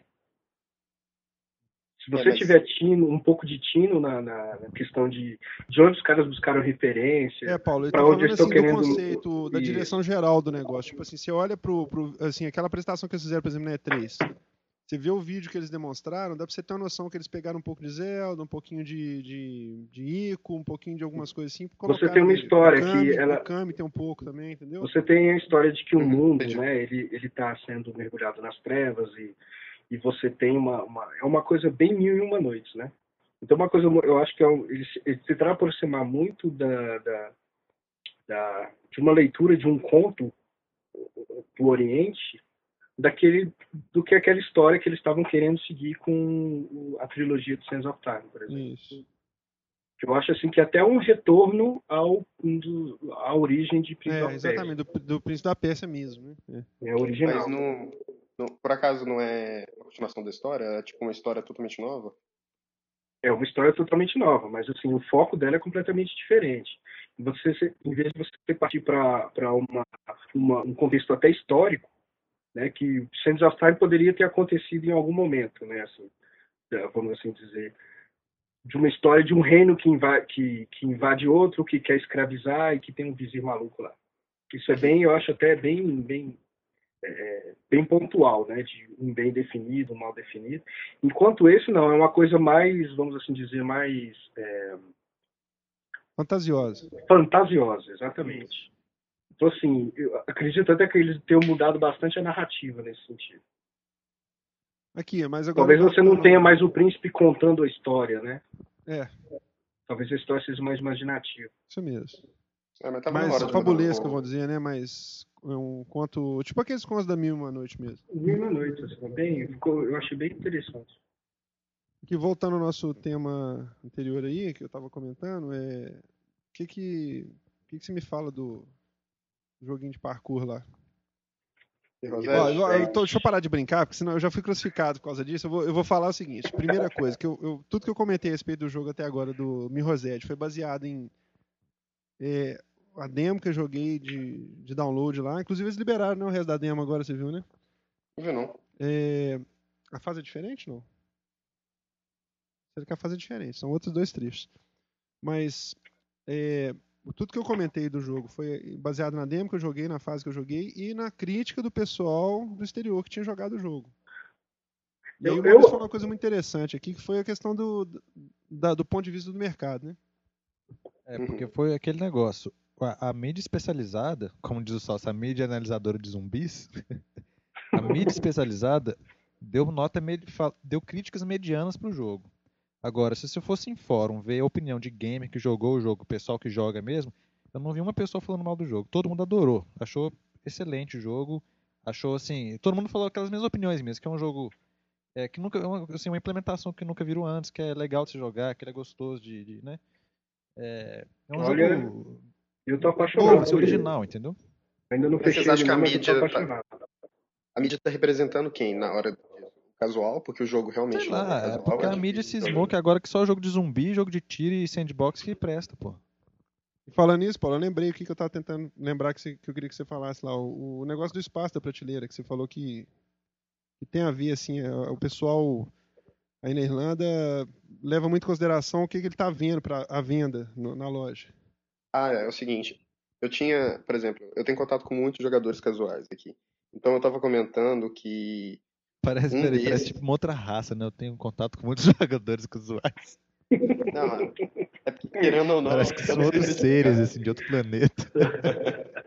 Se você é, mas... tiver tino, um pouco de tino na, na, questão de, de onde os caras buscaram referência, é, Paulo, para onde estão assim, querendo... do conceito, da direção geral do negócio. Tipo assim, você olha pro, pro, assim, aquela apresentação que eles fizeram, por exemplo, na E3, você vê o vídeo que eles demonstraram, dá pra você ter uma noção que eles pegaram um pouco de Zelda, um pouquinho de, de, de Ico, um pouquinho de algumas coisas assim. Você tem uma história Kami, que ela... O Kami tem um pouco também, entendeu? Você tem a história de que o uhum, mundo, né, ele, ele tá sendo mergulhado nas trevas e e você tem uma, uma, é uma coisa bem mil e uma noites, né? Então uma coisa eu acho que é um, ele, ele se tenta aproximar muito da, da, da, de uma leitura de um conto do Oriente daquele do que aquela história que eles estavam querendo seguir com a trilogia do Sands of Time, por exemplo. Isso. Eu acho assim que até um retorno ao do, à origem de Príncipe é, da Pérsia. Exatamente, do, do Príncipe da Pérsia mesmo. Né? É, é original. Mas no, não, por acaso não é a continuação da história? É tipo uma história totalmente nova? É uma história totalmente nova, mas assim, o foco dela é completamente diferente. Você, em vez de você partir para uma, uma, um contexto até histórico, né, que Sands of Time poderia ter acontecido em algum momento, né, assim, é, vamos assim dizer, de uma história de um reino que invade, que, que invade outro, que quer escravizar e que tem um vizir maluco lá. Isso é bem, eu acho até bem, bem é, bem pontual, né, de um bem definido, um mal definido. Enquanto esse não, é uma coisa mais, vamos assim dizer, mais é... fantasiosa. Fantasiosa, exatamente. Então assim, eu acredito até que eles tenham mudado bastante a narrativa nesse sentido. Aqui, mas agora talvez você não tenha mais o príncipe contando a história, né? É. Talvez a história seja mais imaginativa. Isso mesmo. É, mas tá mais fabulesca, vou dizer, né? Mas é um conto. Tipo aqueles contos da Mil Uma Noite mesmo. Mil Uma Noite, assim, bem, ficou, eu achei bem interessante. Aqui, voltando ao nosso tema anterior aí, que eu estava comentando, é. O que que, que que você me fala do joguinho de parkour lá? Ó, eu tô, deixa eu parar de brincar, porque senão eu já fui crucificado por causa disso. Eu vou, eu vou falar o seguinte: primeira coisa, que eu, eu, tudo que eu comentei a respeito do jogo até agora do Mirrosed foi baseado em é, a demo que eu joguei de, de download lá. Inclusive, eles liberaram né, o resto da demo agora, você viu, né? Não vi, não. É, a fase é diferente, não? Ele quer fazer diferente. São outros dois trechos. Mas é, tudo que eu comentei do jogo foi baseado na demo que eu joguei, na fase que eu joguei e na crítica do pessoal do exterior que tinha jogado o jogo. E aí o Maurício falou uma coisa muito interessante aqui, que foi a questão do, do, do ponto de vista do mercado, né? É, porque foi aquele negócio. A, a mídia especializada, como diz o Salsa, a mídia analisadora de zumbis, (laughs) a mídia especializada deu nota deu críticas medianas pro jogo. Agora, se você fosse em fórum ver a opinião de gamer que jogou o jogo, o pessoal que joga mesmo, eu não vi uma pessoa falando mal do jogo. Todo mundo adorou, achou excelente o jogo, achou assim, todo mundo falou aquelas mesmas opiniões mesmo, que é um jogo é, que nunca, assim, uma implementação que nunca viram antes, que é legal de se jogar, que é gostoso de, de né? É, é um Olha, jogo eu tô apaixonado. Bom, original, entendeu? Ainda não fechei. Vocês acham que a mídia tá, a mídia tá representando quem na hora casual, porque o jogo realmente Sei lá, não é, casual, é porque é a mídia cismou que agora que só jogo de zumbi, jogo de tiro e sandbox que presta, pô. E falando nisso, Paulo, eu lembrei o que eu tava tentando lembrar que, você, que eu queria que você falasse lá, o, o, negócio do espaço da prateleira, que você falou que, que tem a ver, assim, é, o pessoal aí na Irlanda leva muito em consideração o que, que ele tá vendo para a venda no, na loja. Ah, é, é o seguinte, eu tinha, por exemplo, eu tenho contato com muitos jogadores casuais aqui. Então eu tava comentando que Parece, um peraí, parece tipo uma outra raça, né? Eu tenho contato com muitos (laughs) jogadores casuais. Não, é porque, querendo ou não. Parece que são outros seres, assim, de outro planeta. (laughs)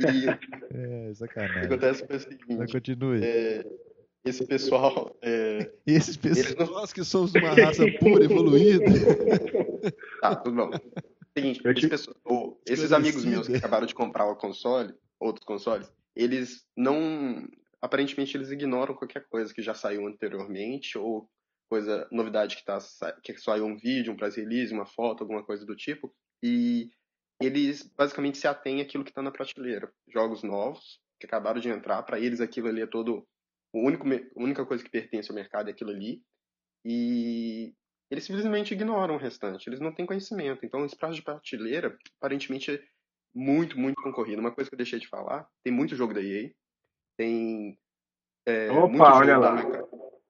E, é, sacanagem. O que acontece foi o seguinte. Mas continue. É, esse pessoal. É, e esses pessoas não... nós que somos uma raça pura, evoluída. Tá, (laughs) tudo bom. Seguinte, esses, pessoas, esses amigos meus que acabaram de comprar o console, outros consoles, eles não aparentemente eles ignoram qualquer coisa que já saiu anteriormente ou coisa novidade que tá que saiu um vídeo, um press release, uma foto, alguma coisa do tipo e eles basicamente se atêm àquilo que está na prateleira, jogos novos que acabaram de entrar, para eles aquilo ali é todo o único a única coisa que pertence ao mercado é aquilo ali e eles simplesmente ignoram o restante, eles não têm conhecimento. Então, esse prazo de prateleira, aparentemente, é muito, muito concorrido. Uma coisa que eu deixei de falar, tem muito jogo da EA, tem. É, Opa, olha lá.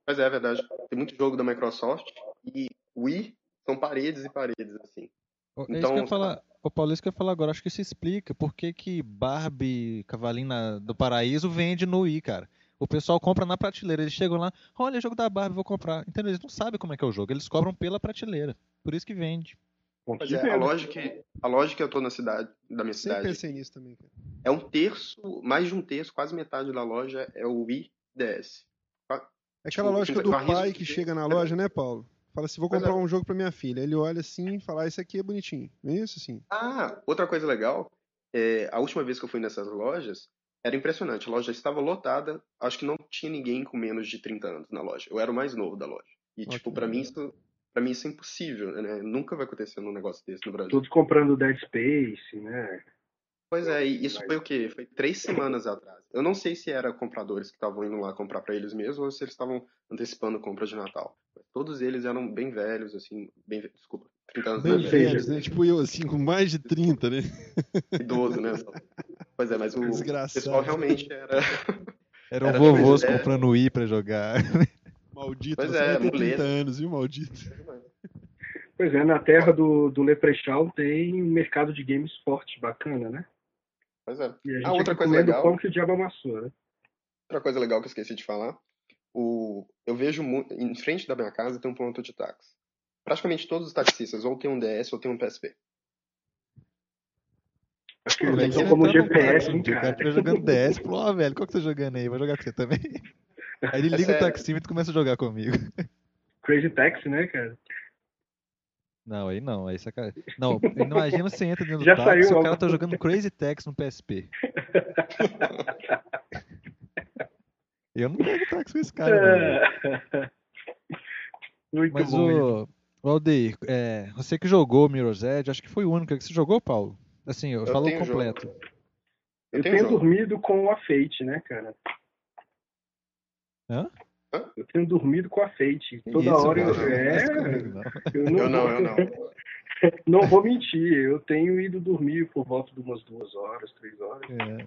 Mas é, é verdade. Tem muito jogo da Microsoft e Wii são paredes e paredes, assim. É então, isso que eu ia falar, o Paulo, isso que eu ia falar agora, acho que isso explica por que, que Barbie Cavalinho do Paraíso vende no Wii, cara. O pessoal compra na prateleira, eles chegam lá, olha, jogo da Barbie, vou comprar. Entendeu? Eles não sabem como é que é o jogo, eles cobram pela prateleira. Por isso que vende. Mas é, a lógica, a lógica eu tô na cidade, da minha Sempre cidade. pensei nisso também, cara. É um terço, mais de um terço, quase metade da loja é o Wii DS. É aquela tipo, lógica do pai que chega na loja, né, Paulo? Fala assim, vou comprar um jogo para minha filha. Ele olha assim e fala, ah, esse aqui é bonitinho. Não é isso, assim? Ah, outra coisa legal, é, a última vez que eu fui nessas lojas, era impressionante. A loja estava lotada, acho que não tinha ninguém com menos de 30 anos na loja. Eu era o mais novo da loja. E, okay. tipo, para mim isso Pra mim isso é impossível, né? Nunca vai acontecer um negócio desse no Brasil. Todos comprando Dead Space, né? Pois é, e isso foi o quê? Foi três semanas atrás. Eu não sei se era compradores que estavam indo lá comprar para eles mesmos ou se eles estavam antecipando compra de Natal. Todos eles eram bem velhos, assim, bem, desculpa, 30 anos Bem velhos, né? Tipo eu, assim, com mais de 30, né? Idoso, né? Pois é, mas o Desgraçado. pessoal realmente era... (laughs) Eram era vovôs comprando Wii pra jogar. (laughs) Maldito, pois é, tem 30 anos, viu, maldito? Pois é, na terra do, do Leprechaun tem um mercado de games forte, bacana, né? Pois é. E a gente ah, outra coisa legal. pão que o diabo amassou, né? Outra coisa legal que eu esqueci de falar. O, eu vejo em frente da minha casa tem um ponto de táxi. Praticamente todos os taxistas ou tem um DS ou tem um PSP. Acho que eles usam como GPS, cara. O cara tá jogando DS, falou, ó, oh, velho, qual que você tá jogando aí? Vou jogar com você também. (laughs) Aí ele liga é o taxímetro e começa a jogar comigo. Crazy Taxi, né, cara? Não, aí não, aí sacanagem. Não, imagina você entra dentro do Já táxi e o cara tá jogando Crazy Taxi no PSP. (laughs) Eu não pego táxi com esse cara. (laughs) Muito Mas bom. o Aldeir, é, você que jogou Mirror's Edge, acho que foi o único que você jogou, Paulo? Assim, eu, eu falo completo. Jogo. Eu, eu tenho, tenho dormido com a Fate, né, cara? Hã? Eu tenho dormido com a Fate. Toda Isso, hora eu. É, eu não, eu não, eu não. (laughs) não vou mentir, eu tenho ido dormir por volta de umas duas horas, três horas. É.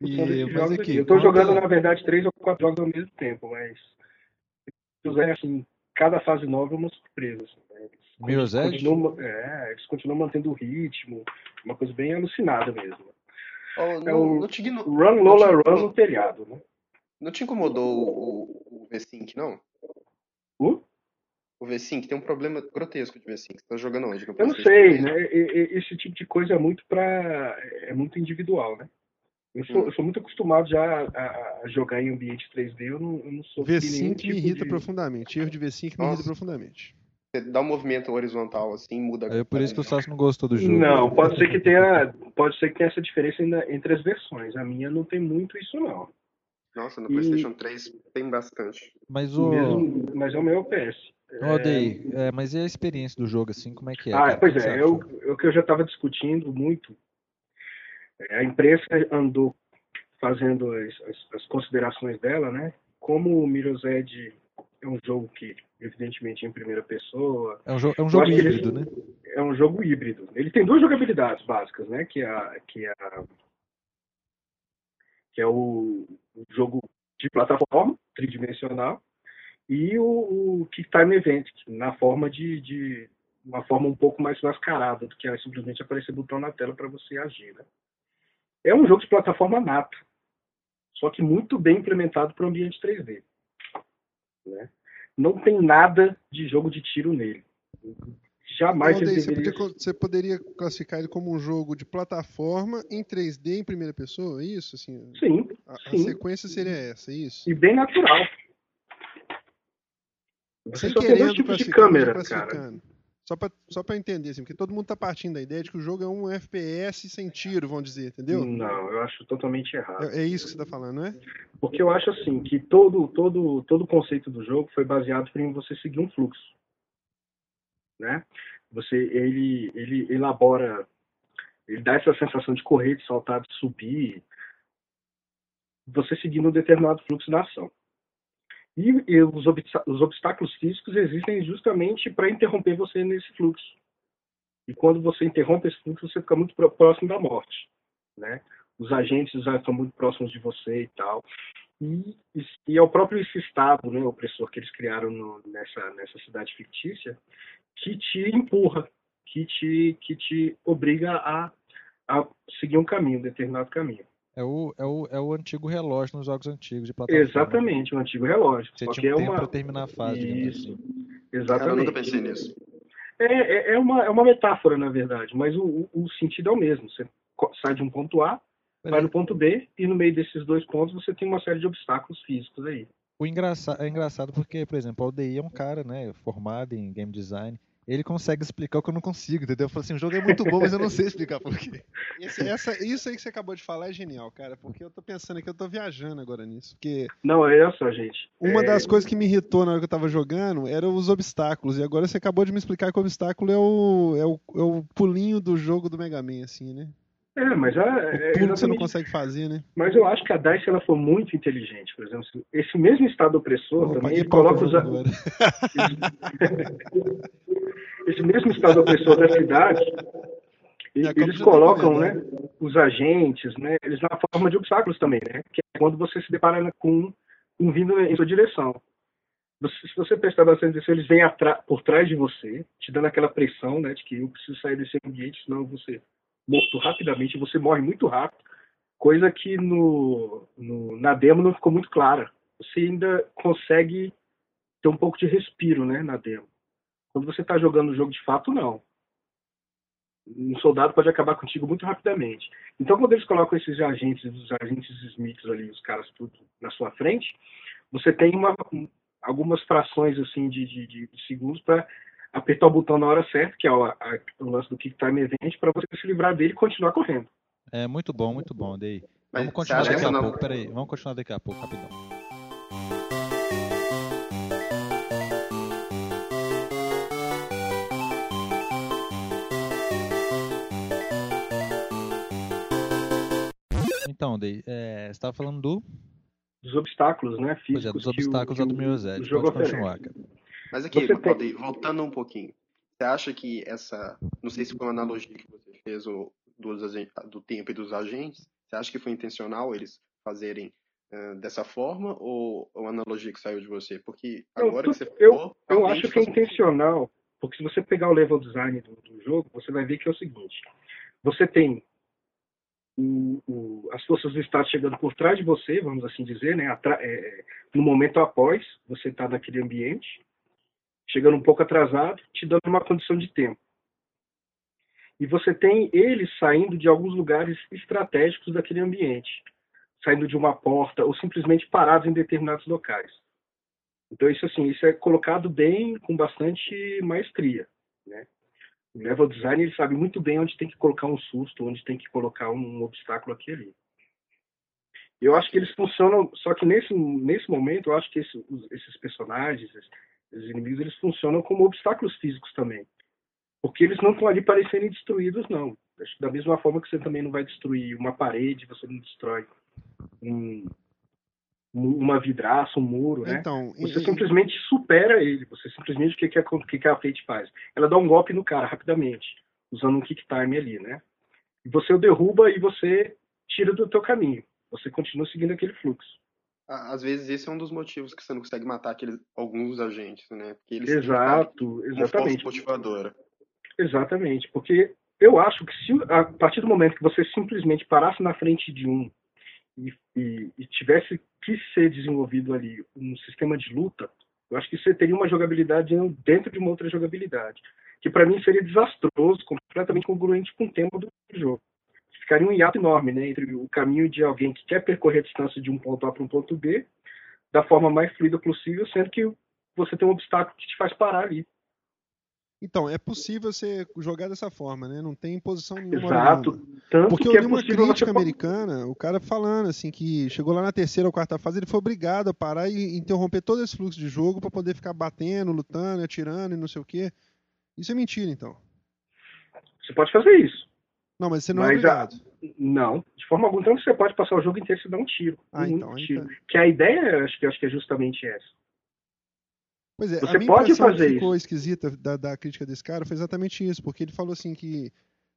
E, mas aqui, eu tô jogando, na verdade, três ou quatro jogos ao mesmo tempo, mas. É assim, cada fase nova é uma surpresa. Assim, né? Edge? Continuam, é, eles continuam mantendo o ritmo, uma coisa bem alucinada mesmo. Oh, é não, o não te igno- Run Lola Run no telhado, né? Não te incomodou o, o V-Sync, não? Uh? O V-Sync tem um problema grotesco de V-Sync. Você tá jogando onde? Eu não sei, 3? né? Esse tipo de coisa é muito para é muito individual, né? Eu sou, eu sou muito acostumado já a, a jogar em ambiente 3D, eu não, eu não sou V5 me irrita de... profundamente. Erro de V5 me irrita profundamente. Você dá um movimento horizontal assim, muda. É por isso que o Celso não gostou do jogo. Não, pode ser que tenha, pode ser que tenha essa diferença ainda entre as versões. A minha não tem muito isso não. Nossa, no E- PlayStation 3 tem bastante. Mas o. Mesmo, mas é o meu OPS. Ô, Dei, é, mas e a experiência do jogo, assim, como é que é? Ah, cara? pois é, eu, o que eu já estava discutindo muito, é, a imprensa andou fazendo as, as- as considerações dela, né? Como o Mirror's Edge é um jogo que, evidentemente, é em primeira pessoa, É um, jo é um jogo que ele- híbrido, né? é um jogo híbrido. Ele tem duas jogabilidades básicas, né? Que é, a- que é, a- que é o, o jogo de plataforma tridimensional e o, o Kick Time Event, na forma de, de uma forma um pouco mais mascarada do que é simplesmente aparecer botão na tela para você agir. Né? É um jogo de plataforma nato, só que muito bem implementado para o ambiente 3D. Né? Não tem nada de jogo de tiro nele. Jamais ele daí, você, co- você poderia classificar ele como um jogo de plataforma em 3D em primeira pessoa? É isso? Assim, Sim, a, a sim. sequência seria essa, é isso? e bem natural. Você Sem só tem dois tipos de câmera, cara. Só pra, só pra entender, assim, porque todo mundo tá partindo da ideia de que o jogo é um FPS sem tiro, vamos dizer, entendeu? Não, eu acho totalmente errado. É, é isso que você tá falando, não é? Porque eu acho assim que todo todo todo o conceito do jogo foi baseado em você seguir um fluxo, né? Você ele ele elabora, ele dá essa sensação de correr, de saltar, de subir, você seguindo um determinado fluxo da ação. E, e os, os obstáculos físicos existem justamente para interromper você nesse fluxo. E quando você interrompe esse fluxo, você fica muito pró- próximo da morte, né? Os agentes já estão muito próximos de você e tal. E, e é o próprio esse estado, né, opressor que eles criaram no- nessa, nessa cidade fictícia, que te empurra, que te, que te obriga a, a seguir um caminho, um determinado caminho. É o, é, o, é o antigo relógio nos jogos antigos de plataforma. Exatamente, o antigo relógio. Você Só tinha que um é tempo uma... pra terminar a fase, Isso, assim. Cara, eu exatamente. nunca pensei nisso. É, é, é uma, é uma metáfora, na verdade, mas o, o, sentido é o mesmo. Você sai de um ponto A, vai no ponto B, e no meio desses dois pontos você tem uma série de obstáculos físicos aí. O engraçado, é engraçado porque, por exemplo, o Aldeia é um cara, né, formado em game design. Ele consegue explicar o que eu não consigo, entendeu? Eu falo assim, o jogo é muito bom, mas eu não sei explicar por quê. (laughs) Esse- essa, isso aí que você acabou de falar é genial, cara, porque eu tô pensando aqui, eu tô viajando agora nisso. Porque Não, olha só, gente. uma É, das coisas que me irritou na hora que eu tava jogando eram os obstáculos. E agora você acabou de me explicar que o obstáculo é o, é o, é o pulinho do jogo do Mega Man, assim, né? É, mas, a, O é pulo que você não consegue fazer, né? mas eu acho que a DICE ela foi muito inteligente, por exemplo. Esse mesmo estado opressor Pô, também ele coloca os. (laughs) (laughs) esse mesmo estado opressor da cidade, e- Copa eles colocam comendo, né, os agentes, né, eles na forma de obstáculos também, né, que é quando você se depara com um vindo em sua direção. Você- se você prestar bastante atenção, eles vêm por trás de você, te dando aquela pressão né, de que eu preciso sair desse ambiente, senão eu vou ser morto rapidamente, você morre muito rápido, coisa que no, no- na demo não ficou muito clara. Você ainda consegue ter um pouco de respiro né, na demo. Quando você está jogando o jogo de fato, não. Um soldado pode acabar contigo muito rapidamente. Então, quando eles colocam esses agentes, os agentes Smiths ali, os caras tudo na sua frente, você tem uma, um- algumas frações assim de, de- de segundos para apertar o botão na hora certa, que é o, a- o lance do Kick Time Event, para você se livrar dele e continuar correndo. É muito bom, muito bom. Mas Vamos continuar daqui a não- pouco, peraí. Vamos continuar daqui a pouco, rapidão. É, você estava falando do, Dos obstáculos, né? pois Físicos é, dos que o- obstáculos que do o- Mirror's o Edge. jogo Pode é continuar, cara. Mas aqui, tem- voltando um pouquinho. Você acha que essa. Não sei se foi uma analogia que você fez o, dos, do tempo e dos agentes. Você acha que foi intencional eles fazerem uh, dessa forma ou uma analogia que saiu de você? Porque agora eu, que você falou, Eu, eu acho que é intencional, porque se você pegar o level design do, do jogo, você vai ver que é o seguinte: você tem o, o, as forças do Estado chegando por trás de você, vamos assim dizer, né, é, no momento após você estar tá naquele ambiente, chegando um pouco atrasado, te dando uma condição de tempo. E você tem eles saindo de alguns lugares estratégicos daquele ambiente, saindo de uma porta ou simplesmente parados em determinados locais. Então isso assim, isso é colocado bem com bastante maestria, né? O level design ele sabe muito bem onde tem que colocar um susto, onde tem que colocar um obstáculo aqui ali. Eu acho que eles funcionam, só que nesse nesse momento eu acho que esse, esses personagens, esses inimigos, eles funcionam como obstáculos físicos também. Porque eles não estão ali para serem destruídos, não. Acho da mesma forma que você também não vai destruir uma parede, você não destrói um, uma vidraça, um muro, né? Então, você e, simplesmente supera ele. Você simplesmente o que, que, a, que, que a Fate faz? Ela dá um golpe no cara rapidamente, usando um kick time ali, né? E você o derruba e você tira do teu caminho. Você continua seguindo aquele fluxo. Às vezes esse é um dos motivos que você não consegue matar aqueles, alguns agentes, né? Porque eles Exato, exatamente. motivadora. Exatamente, porque eu acho que se a partir do momento que você simplesmente parasse na frente de um e, e, e, tivesse que ser desenvolvido ali um sistema de luta, eu acho que você teria uma jogabilidade dentro de uma outra jogabilidade, que para mim seria desastroso, completamente congruente com o tema do jogo. Ficaria um hiato enorme né, entre o caminho de alguém que quer percorrer a distância de um ponto A para um ponto B da forma mais fluida possível, sendo que você tem um obstáculo que te faz parar ali. Então, é possível você jogar dessa forma, né? Não tem posição nenhuma. Exato. Tanto Porque eu li é uma crítica americana, o cara falando assim que chegou lá na terceira ou quarta fase, ele foi obrigado a parar e interromper todo esse fluxo de jogo para poder ficar batendo, lutando, atirando e não sei o quê. Isso é mentira, então. Você pode fazer isso. Não, mas você não é mas é obrigado. A... Não, de forma alguma. Então você pode passar o jogo inteiro e dar um tiro. Ah, um então, tiro. Então... Que a ideia, acho que, acho que é justamente essa. Pois é, Você a minha pode fazer que ficou isso. esquisita da, da crítica desse cara foi exatamente isso, porque ele falou assim que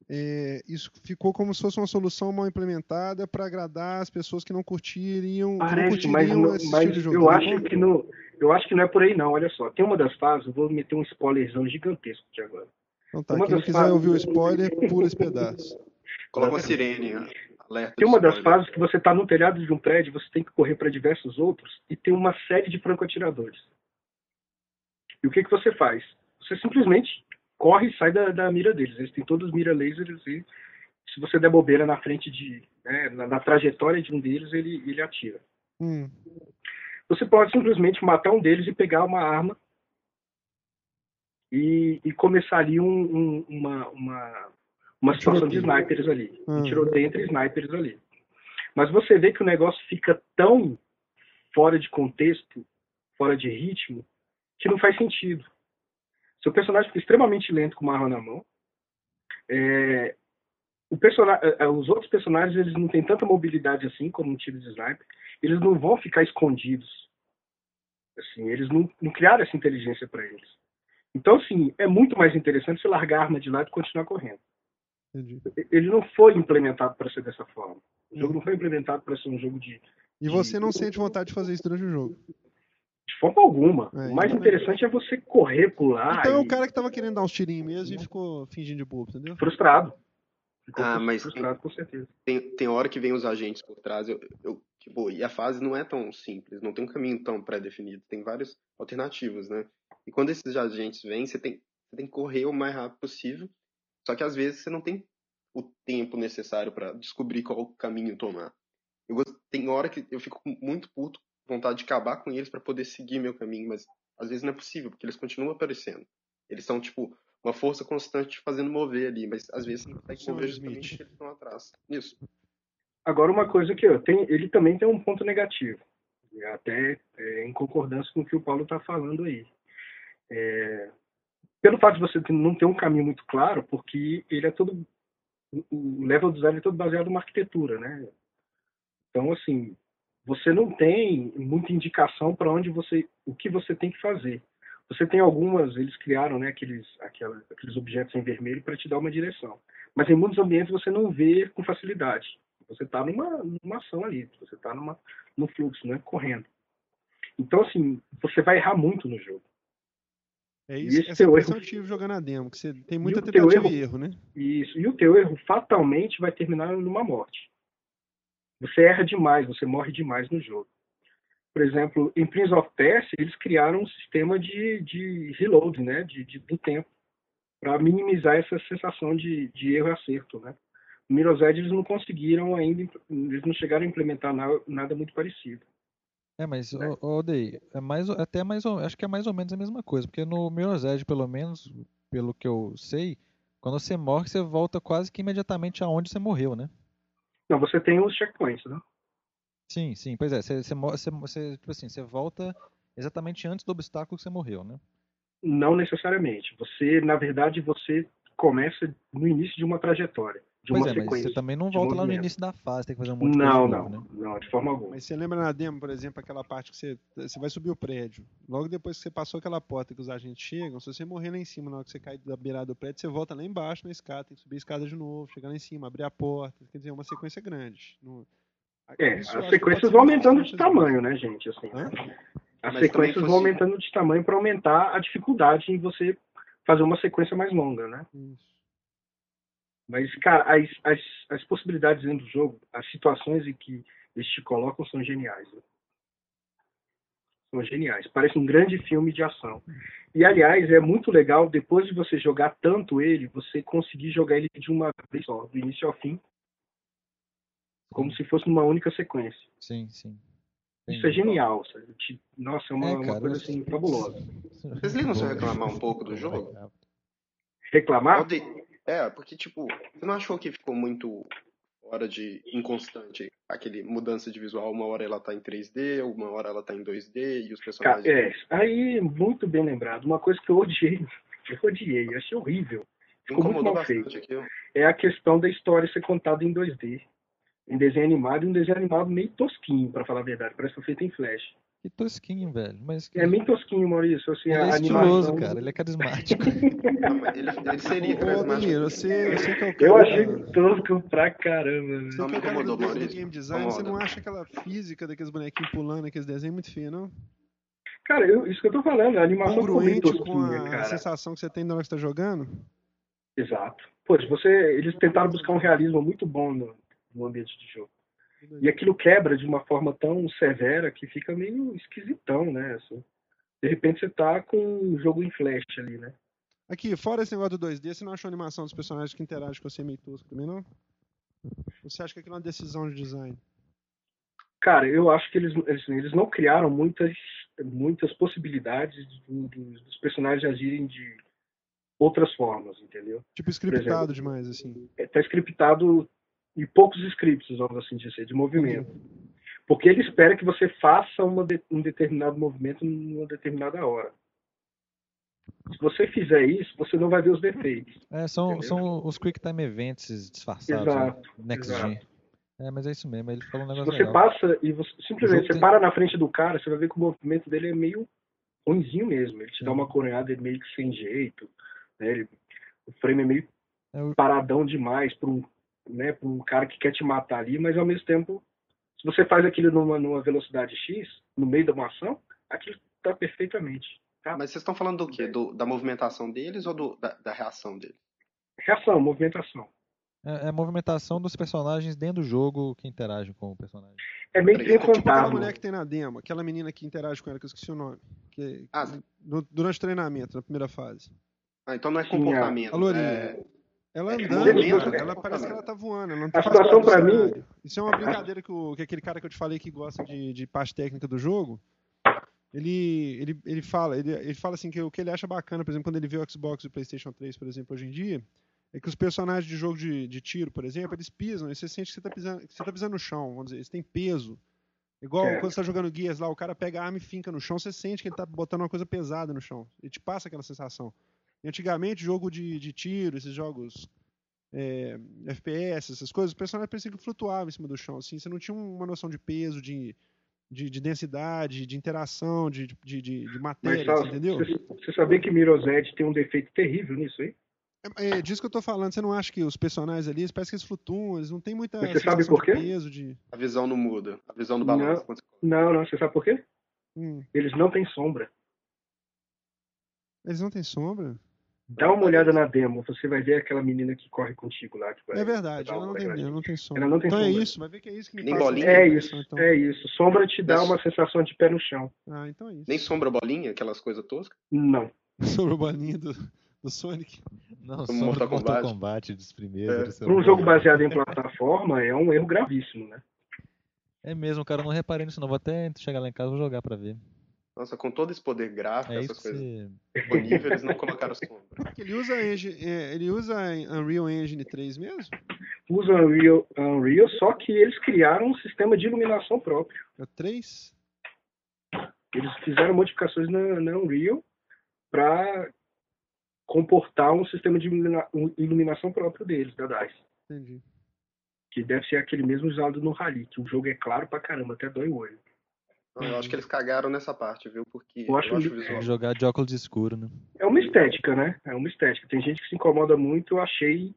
é, isso ficou como se fosse uma solução mal implementada para agradar as pessoas que não curtiriam, Parece, que não curtiriam mas, esse mas jogo. Eu acho, que não, eu acho que não é por aí não, olha só. Tem uma das fases, eu vou meter um spoilerzão gigantesco aqui agora. Então tá, uma quem quiser fases... ouvir o spoiler, pula esse pedaço. (laughs) Coloca uma sirene, alerta. Tem uma das fases que você está no telhado de um prédio, você tem que correr para diversos outros e tem uma série de franco-atiradores. E o que, que você faz? Você simplesmente corre e sai da, da mira deles. Eles têm todos mira lasers e se você der bobeira na frente de. Né, na, na, trajetória de um deles, ele, ele atira. Hum. Você pode simplesmente matar um deles e pegar uma arma e, e começar ali um, um, uma, uma, uma situação de snipers ali. Hum. tirou dentre snipers ali. Mas você vê que o negócio fica tão fora de contexto, fora de ritmo, que não faz sentido. Seu personagem fica extremamente lento com uma arma na mão. É, é, é, os outros personagens eles não têm tanta mobilidade assim como um tiro de sniper. Eles não vão ficar escondidos. Assim, eles não, não criaram essa inteligência para eles. Então, assim, é muito mais interessante você largar a arma de lado e continuar correndo. Entendi. Ele não foi implementado para ser dessa forma. O jogo hum. não foi implementado para ser um jogo de. E você não sente vontade de fazer isso durante o jogo? De forma alguma. É, o mais interessante é você correr, pular. Então é o cara que tava querendo dar uns tirinhos mesmo e ficou fingindo de bobo, entendeu? Frustrado. Ficou ah, mas frustrado, com certeza. Tem, tem hora que vem os agentes por trás. Eu, eu, tipo, e a fase não é tão simples, não tem um caminho tão pré-definido. Tem várias alternativas, né? E quando esses agentes vêm, você tem, você tem que correr o mais rápido possível. Só que às vezes você não tem o tempo necessário para descobrir qual caminho tomar. Eu tem hora que eu fico muito puto vontade de acabar com eles para poder seguir meu caminho, mas às vezes não é possível, porque eles continuam aparecendo. Eles são, tipo, uma força constante fazendo mover ali, mas às vezes não consegue mover justamente porque eles estão atrás. Isso. Agora, uma coisa que eu tenho, ele também tem um ponto negativo, até é, em concordância com o que o Paulo está falando aí. É, pelo fato de você não ter um caminho muito claro, porque ele é todo. O level design é todo baseado numa arquitetura, né? Então, assim, você não tem muita indicação para onde você, o que você tem que fazer. Você tem algumas, eles criaram, né, aqueles, aquela, aqueles objetos em vermelho para te dar uma direção. Mas em muitos ambientes você não vê com facilidade. Você está numa, numa ação ali, você está num fluxo, né? Correndo. Então, assim, você vai errar muito no jogo. É isso, esse essa impressão erro... tive jogando a demo, que você tem muita tentativa erro, e erro, né? Isso, e o teu erro fatalmente vai terminar numa morte. Você erra demais, você morre demais no jogo. Por exemplo, em Prince of Persia, eles criaram um sistema de, de reload, né, de, de do tempo, para minimizar essa sensação de, de erro e acerto, né. No Mirror's Edge eles não conseguiram ainda, eles não chegaram a implementar nada, nada muito parecido. É, mas, né? o, Odei, é mais, até mais, acho que é mais ou menos a mesma coisa, porque no Mirror's Edge, pelo menos, pelo que eu sei, quando você morre, você volta quase que imediatamente aonde você morreu, né? Não, você tem os checkpoints, né? Sim, sim, pois é, você, você, você, tipo assim, você volta exatamente antes do obstáculo que você morreu, né? Não necessariamente. Você, na verdade, você começa no início de uma trajetória de pois uma é, sequência. Mas você também não volta lá no início da fase, tem que fazer um monte de não, coisa Não, não, né? não, de forma alguma. Mas você lembra na demo, por exemplo, aquela parte que você, você vai subir o prédio. Logo depois que você passou aquela porta que os agentes chegam, se você morrer lá em cima na hora que você cai da beirada do prédio, você volta lá embaixo na escada, tem que subir a escada de novo, chegar lá em cima, abrir a porta. Quer dizer, é uma sequência grande. No... É, as sequências vão aumentando de tamanho, né, gente? Assim, Hã? As Mas sequências vão aumentando de tamanho para aumentar a dificuldade em você fazer uma sequência mais longa, né? Isso. Mas, cara, as, as, as possibilidades dentro do jogo, as situações em que eles te colocam são geniais. Né? São geniais. Parece um grande filme de ação. E, aliás, é muito legal, depois de você jogar tanto ele, você conseguir jogar ele de uma vez só, do início ao fim, como se fosse uma única sequência. Sim, sim. Isso é genial, sabe? Nossa, é uma, é, cara, uma coisa assim fabulosa. (laughs) Vocês ligam se eu reclamar um (laughs) pouco do jogo? Reclamar? Pode... É, porque, tipo, você não achou que ficou muito fora de inconstante aquele mudança de visual? Uma hora ela tá em 3D, uma hora ela tá em 2D e os personagens. É, aí, muito bem lembrado. Uma coisa que eu odiei, (laughs) eu odiei, eu achei horrível. Ficou muito mal feito. Aquilo. É a questão da história ser contada em 2D. Em desenho animado e um desenho animado meio tosquinho, para falar a verdade. Parece que foi feito em flash. Que tosquinho, velho. Mas que... É bem tosquinho, Maurício. Assim, ele é estiloso, animação... cara. Ele é carismático. (laughs) não, ele, ele seria carismático. Ô, você, você que é o cara... Eu achei tosco pra caramba. Você não é o cara do, do game design, você não acha aquela física daqueles bonequinhos pulando, aqueles desenhos muito feio, não? Cara, eu, isso que eu tô falando, a animação Congruente com a, a sensação que você tem na hora que você tá jogando? Exato. Pois, você, eles tentaram buscar um realismo muito bom no, no ambiente de jogo. E aquilo quebra de uma forma tão severa que fica meio esquisitão, né? De repente você tá com um jogo em flash ali, né? Aqui, fora esse negócio do 2D, você não achou a animação dos personagens que interagem com você meio tosco também, não? Ou você acha que aquilo é uma decisão de design? Cara, eu acho que eles, eles, eles não criaram muitas, muitas possibilidades dos personagens agirem de outras formas, entendeu? Tipo scriptado exemplo, demais, assim. É, tá scriptado e poucos scripts, vamos assim dizer, de movimento. Porque ele espera que você faça de, um determinado movimento numa determinada hora. Se você fizer isso, você não vai ver os defeitos. É, são, são os Quick Time Events disfarçados. Né? Exato. Né? Next exato. Gen. É, mas é isso mesmo, ele falou um negócio Você legal. passa e você, simplesmente você tem... para na frente do cara, você vai ver que o movimento dele é meio ruimzinho mesmo. Ele te Sim. dá uma coronhada meio que sem jeito. Né? Ele, o frame é meio é paradão demais para um né, para um cara que quer te matar ali, mas ao mesmo tempo, se você faz aquilo numa, numa velocidade X, no meio da uma ação, aquilo está perfeitamente. Tá? Mas vocês estão falando do quê? Do, da movimentação deles ou do, da, da reação deles? Reação, movimentação. É, é, a movimentação dos personagens dentro do jogo que interagem com o personagem. É meio que tipo aquela mulher que tem na demo, aquela menina que interage com ela, que eu esqueci o nome. Que, ah, no, durante o treinamento, na primeira fase. Ah, então não é comportamento. Sim, é. É... Ela é andando, ela parece que ela tá voando. Ela não tá a situação para mim. Isso é uma brincadeira que, o, que aquele cara que eu te falei que gosta de, de parte técnica do jogo. Ele, ele, ele fala, ele, ele fala assim que o que ele acha bacana, por exemplo, quando ele vê o Xbox e o PlayStation 3, por exemplo, hoje em dia, é que os personagens de jogo de, de tiro, por exemplo, eles pisam, e você sente que você tá pisando, você tá pisando no chão, vamos dizer, eles têm peso. Igual é. quando você tá jogando guias lá, o cara pega a arma e finca no chão, você sente que ele tá botando uma coisa pesada no chão. Ele te passa aquela sensação. E antigamente, jogo de, de tiro, esses jogos é, FPS, essas coisas, o personagem parecia que flutuava em cima do chão. Assim, você não tinha uma noção de peso, de, de, de densidade, de interação, de, de, de, de matéria, Mas, entendeu? Você, sabia que Mirror's Edge tem um defeito terrível nisso aí? É, é disso que eu tô falando. Você não acha que os personagens ali, parece que eles flutuam, eles não tem muita Mas você sabe por quê? peso de. A visão não muda. A visão do balanço. Não, não, não. Você sabe por quê? Hum. Eles não têm sombra. Eles não têm sombra? Dá uma olhada na demo, você vai ver aquela menina que corre contigo lá. Vai, é verdade, ela não, tem, ela não tem sombra. Ela não tem então é sombra. é isso, vai ver que é isso que me Nem bolinha? É isso, então. é isso. Sombra te dá uma sensação de pé no chão. Ah, então é isso. Nem sombra bolinha, aquelas coisas toscas? Não. (laughs) sombra bolinha do, do Sonic? Não, sombra Mortal, Mortal Kombat dos primeiros. É. Um jogo baseado em plataforma é um erro gravíssimo, né? É mesmo, cara, eu não reparei nisso não. Vou até chegar lá em casa e jogar pra ver. Nossa, com todo esse poder gráfico, é essas coisas se... disponíveis, eles não colocaram sombra. Ele usa, é, ele usa Unreal Engine 3 mesmo? Usa Unreal, Unreal, só que eles criaram um sistema de iluminação próprio. É 3? Eles fizeram modificações na, na Unreal para comportar um sistema de ilumina, iluminação próprio deles, da DICE. Entendi. Que deve ser aquele mesmo usado no Rally, que o jogo é claro pra caramba, até dói o olho. Eu acho que eles cagaram nessa parte, viu? Porque eu acho, eu acho visual. Jogar de óculos escuro, né? É uma estética, né? É uma estética. Tem gente que se incomoda muito, eu achei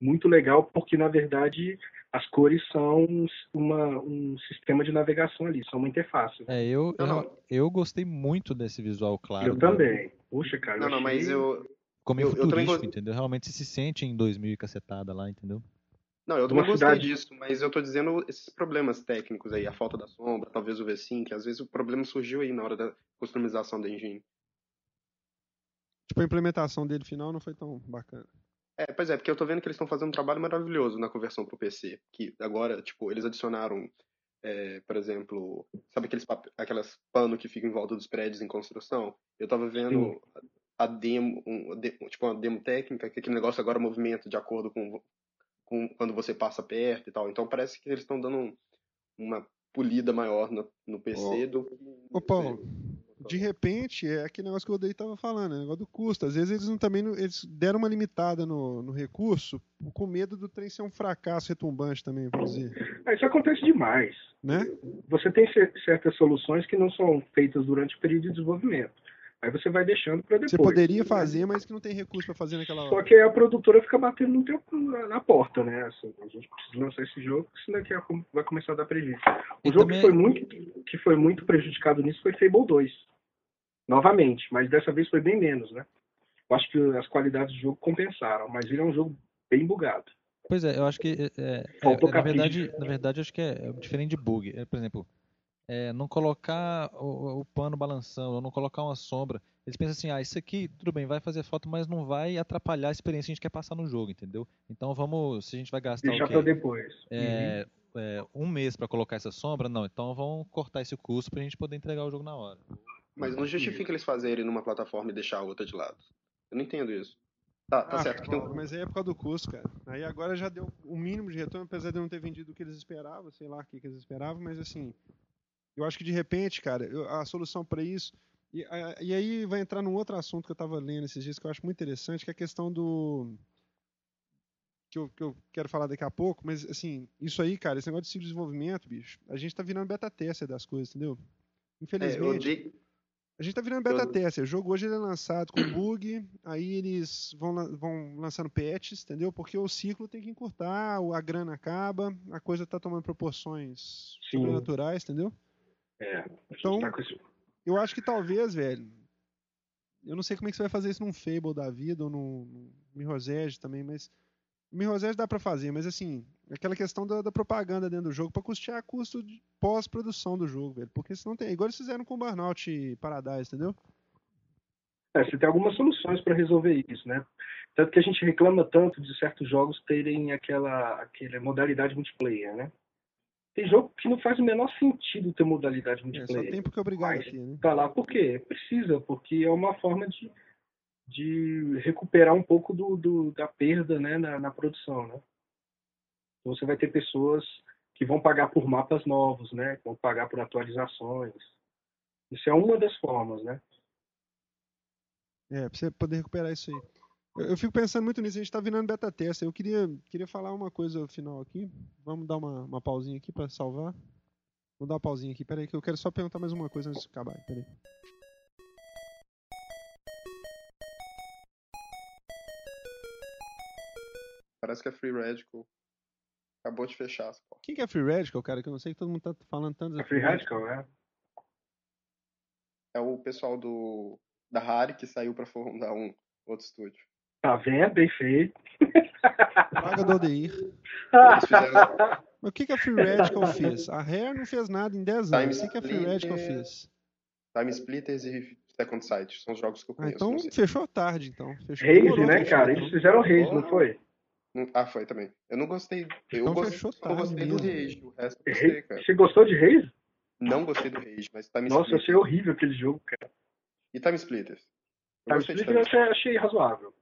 muito legal, porque na verdade as cores são uma, um sistema de navegação ali, são uma interface. É, eu, não, não. eu, eu gostei muito desse visual claro. Eu né? também. Puxa, cara. Não, achei... não, mas eu. Como eu, futurístico, eu entendeu? Realmente se sente em 2000 e cacetada lá, entendeu? Não, eu também gostei cidade... disso, mas eu tô dizendo esses problemas técnicos aí, a falta da sombra, talvez o V5, às vezes o problema surgiu aí na hora da customização da engine. Tipo, a implementação dele final não foi tão bacana. É, pois é, porque eu tô vendo que eles estão fazendo um trabalho maravilhoso na conversão pro PC. Que agora, tipo, eles adicionaram, é, por exemplo, sabe aqueles aquelas pano que ficam em volta dos prédios em construção? Eu tava vendo Sim. a demo, um, tipo, uma demo técnica, que aquele negócio agora movimenta de acordo com com, quando você passa perto e tal. Então parece que eles estão dando um, uma polida maior no, no PC oh. do que. Ô, Paulo, de repente, é aquele negócio que o Odei estava falando, é negócio do custo. Às vezes eles não também eles deram uma limitada no, no recurso com medo do trem ser um fracasso retumbante também, vamos dizer. Ah, isso acontece demais. Né? Você tem certas soluções que não são feitas durante o período de desenvolvimento. Aí você vai deixando para depois. Você poderia fazer, mas que não tem recurso para fazer naquela hora. Só que a produtora fica batendo no teu, na porta, né? Assim, a gente precisa lançar esse jogo, senão daqui a vai começar a dar prejuízo. O e jogo também... que, foi muito, que foi muito prejudicado nisso foi Fable 2. Novamente, mas dessa vez foi bem menos, né? Eu acho que as qualidades do jogo compensaram, mas ele é um jogo bem bugado. Pois é, eu acho que é, é, é na verdade, na verdade acho que é diferente de bug. É, por exemplo, é, não colocar o, o, pano balançando, ou não colocar uma sombra. Eles pensam assim, ah, isso aqui, tudo bem, vai fazer foto, mas não vai atrapalhar a experiência que a gente quer passar no jogo, entendeu? Então vamos, se a gente vai gastar Deixar para depois. É, uhum. é, um mês para colocar essa sombra, não, então vamos cortar esse custo para a gente poder entregar o jogo na hora. Mas não justifica eles fazerem numa plataforma e deixar a outra de lado. Eu não entendo isso. Tá, tá ah, certo. Mas aí é por causa do custo, cara. Aí agora já deu o mínimo de retorno, apesar de não ter vendido o que eles esperavam, sei lá o que eles esperavam, mas assim, eu acho que de repente, cara, a solução para isso. E, a, e, aí vai entrar num outro assunto que eu estava lendo esses dias que eu acho muito interessante, que é a questão do. Que eu, que eu quero falar daqui a pouco, mas assim, isso aí, cara, esse negócio de ciclo de desenvolvimento, bicho, a gente está virando beta tester das coisas, entendeu? Infelizmente. É, a gente está virando beta eu... tester. O jogo hoje ele é lançado com bug, aí eles vão, vão lançando patches, entendeu? Porque o ciclo tem que encurtar, a grana acaba, a coisa está tomando proporções Sim. sobrenaturais, entendeu? É, então, tá eu acho que talvez, velho. Eu não sei como é que você vai fazer isso num Fable da vida ou no, no Mirror's também, mas. Mirror's dá para fazer, mas assim, aquela questão da, da, propaganda dentro do jogo para custear custo de pós-produção do jogo, velho. Porque senão tem. Igual eles fizeram com o Burnout Paradise, entendeu? É, você tem algumas soluções para resolver isso, né? Tanto que a gente reclama tanto de certos jogos terem aquela, aquela modalidade multiplayer, né? Tem jogo que não faz o menor sentido ter modalidade multiplayer. É, só tem porque obrigado aqui, né? Tá lá por quê? Precisa, porque é uma forma de, de recuperar um pouco do, do da perda né, na, na produção, né? Então você vai ter pessoas que vão pagar por mapas novos, né? Vão pagar por atualizações. Isso é uma das formas, né? É, pra você poder recuperar isso aí. Eu, fico pensando muito nisso, a gente tá virando beta teste. Eu queria, queria falar uma coisa final aqui. Vamos dar uma, uma pausinha aqui para salvar. Vou dar uma pausinha aqui, peraí, que eu quero só perguntar mais uma coisa antes de acabar. Peraí. parece que a Free Radical acabou de fechar as portas. Quem que é Free Radical, cara? Que eu não sei que todo mundo tá falando tanto. A Free Radical, é. É o pessoal do da Harry que saiu para fundar um outro estúdio. Tá vendo? Bem feito. Paga do Odeir. Mas o que, que a Free Radical fez? A Rare não fez nada em 10 anos. o que, que a Free Radical fez? Time Splitters e Second Sight são os jogos que eu conheço. Ah, então fechou tarde, então. Fechou Raze, né, cara? Eles fizeram Raze, não foi? Ah, foi também. Eu não gostei. Eu então gost... fechou tarde, gostei mesmo. do Rage. O resto eu gostei, cara. Você gostou de Raze? Não gostei do Rage, mas Time Nossa, eu achei horrível aquele jogo, cara. E Time Splitters? Time Splitters eu achei razoável.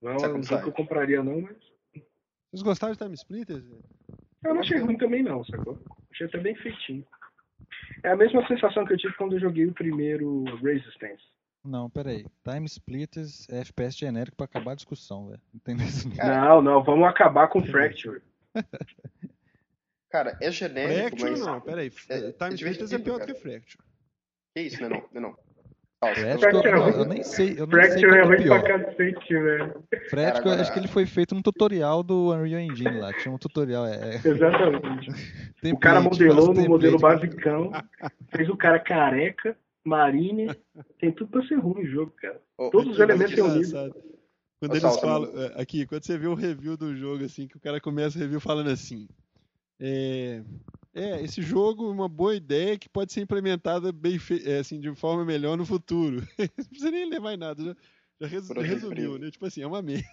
Não é um jogo que eu compraria, não, mas. Vocês gostaram de Time Splitters? Eu não achei ruim também, não, sacou? Achei até bem feitinho. É a mesma sensação que eu tive quando eu joguei o primeiro Resistance. Não, peraí. Time Splitters é FPS genérico pra acabar a discussão, velho. Entendeu isso? Não, não, vamos acabar com Fracture. (laughs) Cara, é genérico, Fracture mas... não, peraí. É, Time é Splitters é pior cara. do que Fracture. Que isso, não é não, não, é não. Fracture, eu, eu, nem sei. Eu nem sei é, é ruim pra cacete, velho. Fracture, acho que ele foi feito num tutorial do Unreal Engine lá. Tinha um tutorial. É... Exatamente. (laughs) o cara modelou no modelo basicão, fez o cara careca, marine. Tem tudo pra ser ruim o jogo, cara. Oh, Todos os elementos têm um nível. Quando eles falam. É, aqui, quando você vê um review do jogo, assim, que o cara começa o review falando assim. É, é, esse jogo é uma boa ideia que pode ser implementada bem é, assim, de forma melhor no futuro. (laughs) não precisa nem ler mais nada, já, já res resumiu, né? Tipo assim, é uma merda.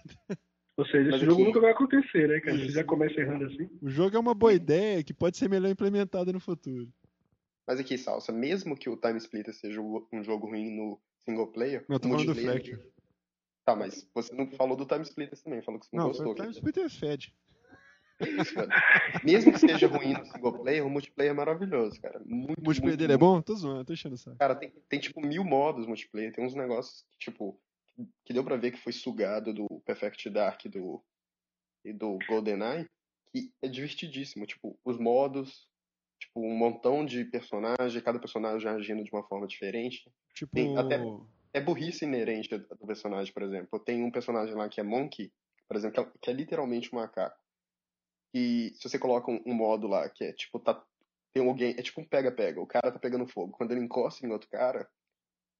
Ou seja, esse Mas jogo aqui... nunca vai acontecer, né, cara? Você já começa errando assim. O jogo é uma boa ideia que pode ser melhor implementada no futuro. Mas aqui, Salsa, mesmo que o Time Splitter seja um jogo ruim no single player. Não, tô falando do Fracture. Tá, mas você não falou do Time Splitter também, falou que você não, não gostou. O Time Splitter é fed. Mesmo que seja ruim no single player, o multiplayer é maravilhoso, cara. Muito, o multiplayer muito, dele é bom? Tô zoando, tô enchendo saco. Cara, tem, tem tipo mil modos multiplayer, tem uns negócios que, tipo, que deu pra ver que foi sugado do Perfect Dark do, e do GoldenEye, que é divertidíssimo. Tipo, os modos, tipo, um montão de personagens, cada personagem agindo de uma forma diferente. Tipo. Tem até, é burrice inerente do personagem, por exemplo. Tem um personagem lá que é Monkey, por exemplo, que é, é literalmente um macaco. E se você coloca um, um modo lá que é tipo, tá, tem alguém, é tipo um pega-pega, o cara tá pegando fogo. Quando ele encosta em outro cara,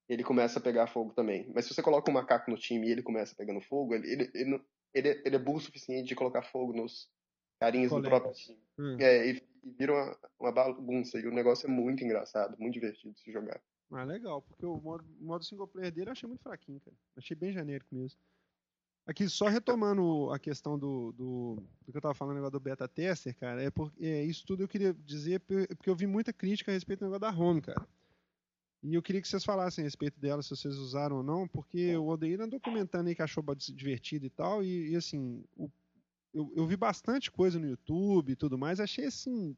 ele começa a pegar fogo também. Mas se você coloca um macaco no time e ele começa pegando fogo, ele, ele, ele, ele, é, ele é burro o suficiente de colocar fogo nos carinhos do próprio time. Hum. É, e, e vira uma, uma bagunça. E o negócio é muito engraçado, muito divertido de se jogar. Ah, legal, porque o modo, modo single player dele eu achei muito fraquinho, cara. Achei bem genérico mesmo. Aqui, só retomando a questão do, do, do que eu estava falando negócio do beta tester, cara, é, por, é isso tudo eu queria dizer porque eu vi muita crítica a respeito do negócio da home, cara. E eu queria que vocês falassem a respeito dela, se vocês usaram ou não, porque o Odeir andou comentando aí que achou divertido e tal, e, e assim, o, eu, eu, vi bastante coisa no YouTube e tudo mais, achei assim,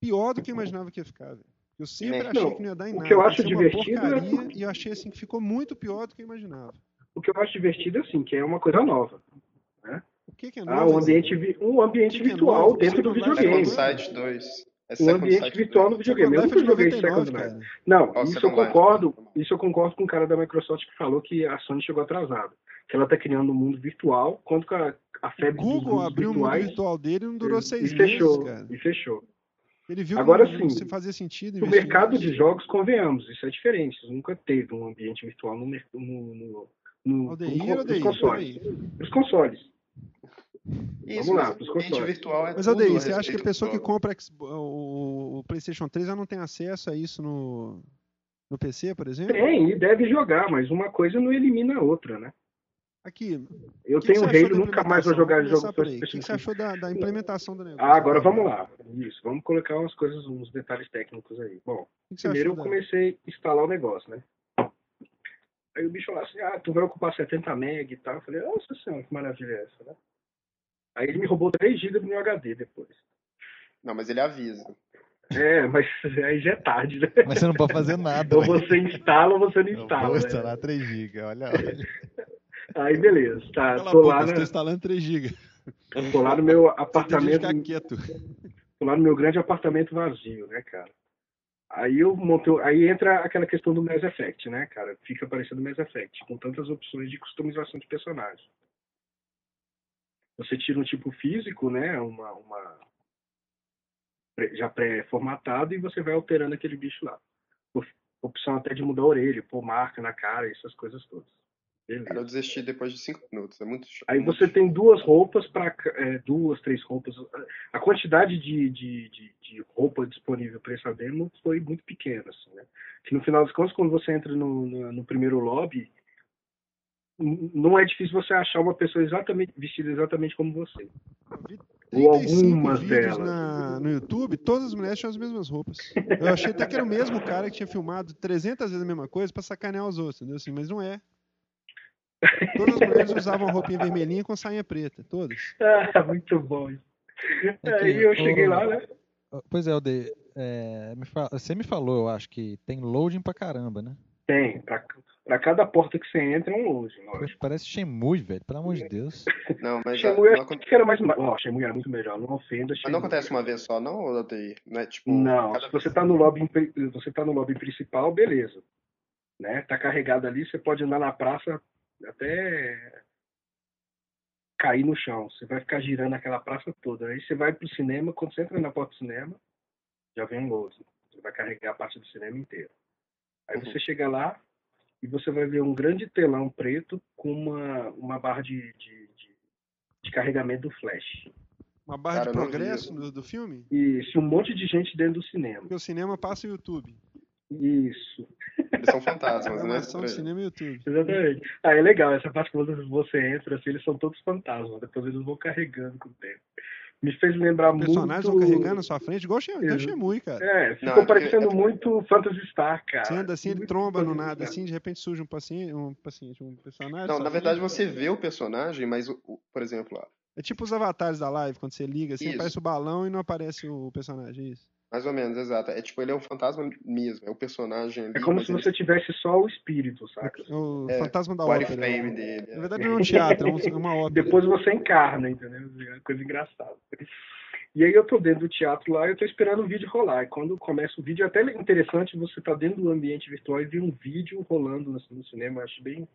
pior do que eu imaginava que ia ficar, velho. Eu sempre achei não, que não ia dar em nada. O que eu acho divertido é é... E eu achei assim que ficou muito pior do que eu imaginava o que eu acho divertido é assim, que é uma coisa nova. Né? O que, que é novo? Ah, um ambiente, um ambiente que virtual que é dentro do videogame. Site 2. É um ambiente virtual no videogame. Eu nunca joguei Second Life. Não, isso eu concordo. Isso eu concordo com o cara da Microsoft que falou que a Sony chegou atrasada. Que ela está criando um mundo virtual, quanto que a, a febre o Google abriu o mundo virtual dele e não durou seis e meses, fechou, cara. E fechou. Ele viu Agora sim, se fazia sentido. No mercado de jogos, convenhamos, isso é diferente. Nunca teve um ambiente virtual no, no, no no, Aldeir, no, Aldeir, nos consoles. Nos consoles. Isso, Vamos lá, os consoles. Virtual é mas, Aldeir, você acha que a pessoa que compra o, o, PlayStation 3 já não tem acesso a isso no, no PC, por exemplo? Tem, e deve jogar, mas uma coisa não elimina a outra, né? Aqui. Eu que tenho que Halo, nunca mais vou jogar jogos para O que você achou da, da, implementação do negócio? Ah, agora vamos lá. Isso, vamos colocar umas coisas, uns detalhes técnicos aí. Bom, primeiro eu comecei a instalar o negócio, né? Aí o bicho falou assim, ah, tu vai ocupar 70 MB e tal. Eu falei, nossa senhora, que maravilha é essa, né? Aí ele me roubou 3 GB do meu HD depois. Não, mas ele avisa. É, mas (laughs) aí já é tarde, né? Mas você não pode fazer nada. ou né? você instala ou você não instala. Eu vou né? instalar né? 3 GB, olha, olha. Aí beleza, tá. Cala tô boca, lá na... instalando 3 GB. Tô lá no meu apartamento. Você quieto. Tô lá no meu grande apartamento vazio, né, cara? Aí eu montei, aí entra aquela questão do Mass Effect, né, cara? Fica parecendo Mass Effect, com tantas opções de customização de personagem. Você tira um tipo físico, né? Uma, uma já pré-formatado e você vai alterando aquele bicho lá. Opção até de mudar a orelha, pôr marca na cara, essas coisas todas. Beleza. Eu desisti depois de cinco minutos, é muito Aí você tem duas roupas para é, duas, três roupas. A quantidade de, de, de, de roupa disponível para essa demo foi muito pequena, assim, né? Que no final das contas, quando você entra no, no, no primeiro lobby, não é difícil você achar uma pessoa exatamente vestida exatamente como você. Ou algumas delas. Na, no YouTube, todas as mulheres tinham as mesmas roupas. Eu achei até que era o mesmo cara que tinha filmado 300 vezes a mesma coisa para sacanear os outros, entendeu? Assim, mas não é. Todas as mulheres (laughs) usavam roupinha vermelhinha com sainha preta, todas. Ah, muito bom. Aí eu cheguei lá, né? Pois é, Alde, é, me fala, você me falou, eu acho que tem loading pra caramba, né? Tem, pra, pra cada porta que você entra é um loading, lógico. Parece Shemui, velho, pelo amor de Deus. Não, mas Shemui não, não... era mais. Ó, Shemui era muito melhor, não ofenda. Mas não acontece uma vez só, não, Aldeir? Não, é, tipo, não se você tá, no lobby, você tá no lobby principal, beleza. Né? Tá carregado ali, você pode andar na praça até cair no chão. Você vai ficar girando aquela praça toda. Aí você vai pro cinema, quando você entra na porta do cinema, já vem um load. Você vai carregar a parte do cinema inteira. Aí uhum. você chega lá e você vai ver um grande telão preto com uma, uma barra de, de, de, de carregamento do flash. Uma barra Cara, de progresso do, do filme? Isso, um monte de gente dentro do cinema. Porque o cinema passa o YouTube. Isso. Eles são fantasmas, né? São do cinema e YouTube. Exatamente. Ah, é legal. Essa parte quando você entra, assim, eles são todos fantasmas. Depois eles vão carregando com o tempo me fez lembrar muito. Os personagens vão carregando na sua frente, igual o Shemui, cara. É, ficou não, é parecendo é... muito Phantasy Star, cara. Você anda assim, ele tromba no nada, assim, de repente surge um paciente, um, paciente, um personagem. Não, na verdade você vê o personagem, mas, por exemplo. É tipo os avatares da live, quando você liga, assim, isso. aparece o balão e não aparece o personagem, é isso. Mais ou menos, exato. É tipo, ele é um fantasma mesmo, é o personagem ali, É como se você ele... tivesse só o espírito, saca? O é, fantasma da ópera. Frame dele. Na verdade não é um teatro, é uma (laughs) ópera. Depois você encarna, entendeu? É coisa engraçada. E aí eu tô dentro do teatro lá e eu tô esperando o vídeo rolar. E quando começa o vídeo, é até interessante você tá dentro do ambiente virtual e ver um vídeo rolando no, cinema. Eu acho bem,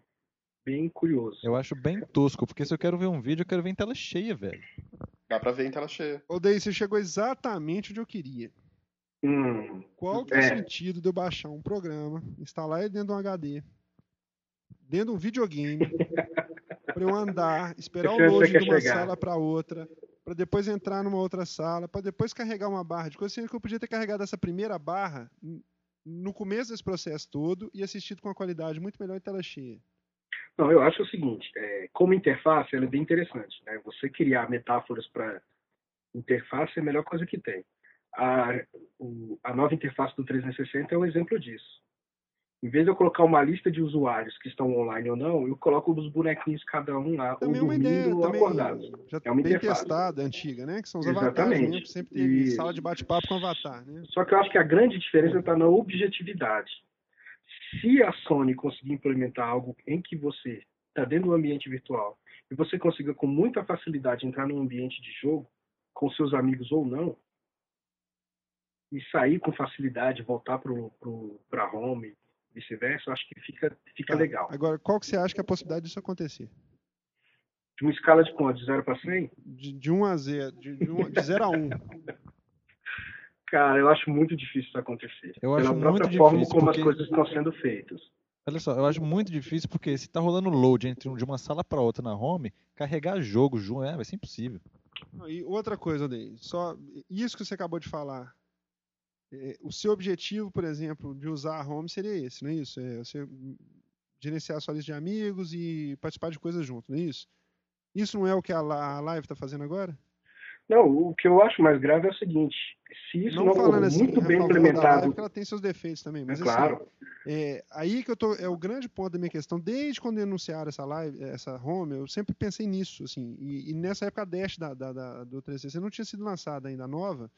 bem curioso. Eu acho bem tosco, porque se eu quero ver um vídeo, eu quero ver em tela cheia, velho. Dá pra ver em tela cheia. Ô, Daí, você chegou exatamente onde eu queria. Hum, Qual que é o sentido de eu baixar um programa, instalar ele dentro de um HD, dentro de um videogame, (laughs) pra eu andar, esperar o load de uma chegar. sala pra outra, para depois entrar numa outra sala, para depois carregar uma barra de coisa, sendo que eu podia ter carregado essa primeira barra no começo desse processo todo e assistido com uma qualidade muito melhor em tela cheia. Não, eu acho o seguinte, é, como interface, ela é bem interessante. Né? Você criar metáforas para interface é a melhor coisa que tem. A, o, a nova interface do 360 é um exemplo disso. Em vez de eu colocar uma lista de usuários que estão online ou não, eu coloco os bonequinhos cada um lá, também ou é dormindo ou acordados. Já é uma bem interface. testada, antiga, né? Que são os Exatamente. avatares, né? Sempre teve Isso. sala de bate-papo com avatar, né? Só que eu acho que a grande diferença está na objetividade. Se a Sony conseguir implementar algo em que você está dentro do ambiente virtual e você consiga com muita facilidade entrar num ambiente de jogo, com seus amigos ou não, e sair com facilidade, voltar para home, vice-versa, acho que fica, fica tá. legal. Agora, qual que você acha que é a possibilidade disso acontecer? De uma escala de quanto? De 0 para 100? De, de 1 a 0. De, de, 0 a 1. (laughs) Cara, eu acho muito difícil isso acontecer. Eu acho Pela muito forma difícil como porque... as coisas estão sendo feitas. Olha só, eu acho muito difícil porque se tá rolando load entre de uma sala para outra na home, carregar jogo junto é, vai ser impossível. E outra coisa, Ney, só isso que você acabou de falar, é, o seu objetivo, por exemplo, de usar a home seria esse, não é isso? É você gerenciar a sua lista de amigos e participar de coisas junto, não é isso? Isso não é o que a live está fazendo agora? Não, o que eu acho mais grave é o seguinte: se isso não, não for assim, muito bem implementado. Live, ela tem seus defeitos também, mas é claro. Assim, é, aí que eu tô, é o grande ponto da minha questão. Desde quando anunciaram essa live, essa home, eu sempre pensei nisso, assim. E, e nessa época a Dash da, da, da, do 360 não tinha sido lançada ainda nova.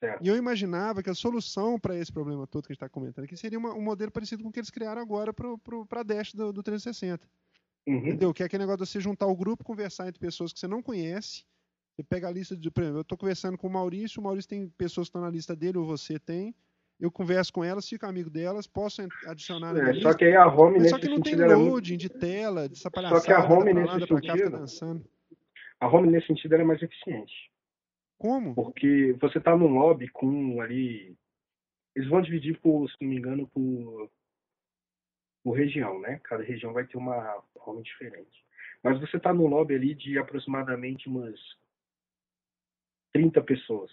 Certo. E eu imaginava que a solução para esse problema todo que a gente está comentando aqui seria uma, um modelo parecido com o que eles criaram agora para a Dash do, do 360. Uhum. Entendeu? Que é aquele negócio de você juntar o grupo, conversar entre pessoas que você não conhece. Você pega a lista de. Por exemplo, eu estou conversando com o Maurício, o Maurício tem pessoas que estão na lista dele, ou você tem. Eu converso com elas, fico amigo delas, posso adicionar é, Só que aí a home nesse Só que não tem loading de tela, de palhaçada. Só que a home nesse sentido. Cá. A home, nesse sentido, era mais eficiente. Como? Porque você tá num lobby com ali. Eles vão dividir por, se não me engano, por, por região, né? Cada região vai ter uma home diferente. Mas você tá num lobby ali de aproximadamente umas 30 pessoas.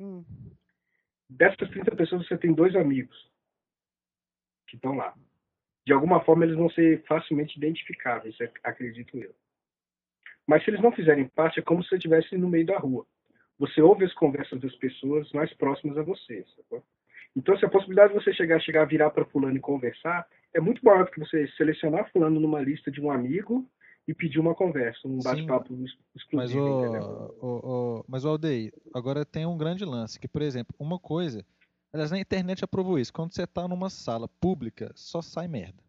Hum. Dessas 30 pessoas, você tem dois amigos que estão lá. De alguma forma, eles vão ser facilmente identificáveis, acredito eu. Mas se eles não fizerem parte, é como se você estivesse no meio da rua. Você ouve as conversas das pessoas mais próximas a você. Sacou? Então, se a possibilidade de você chegar, chegar, virar para fulano e conversar é muito maior do que você selecionar fulano numa lista de um amigo e pedir uma conversa, um bate-papo exclusivo. Mas o, o, o, mas o Aldeir, agora tem um grande lance, que, por exemplo, uma coisa, aliás, na internet aprovou isso, quando você está numa sala pública, só sai merda.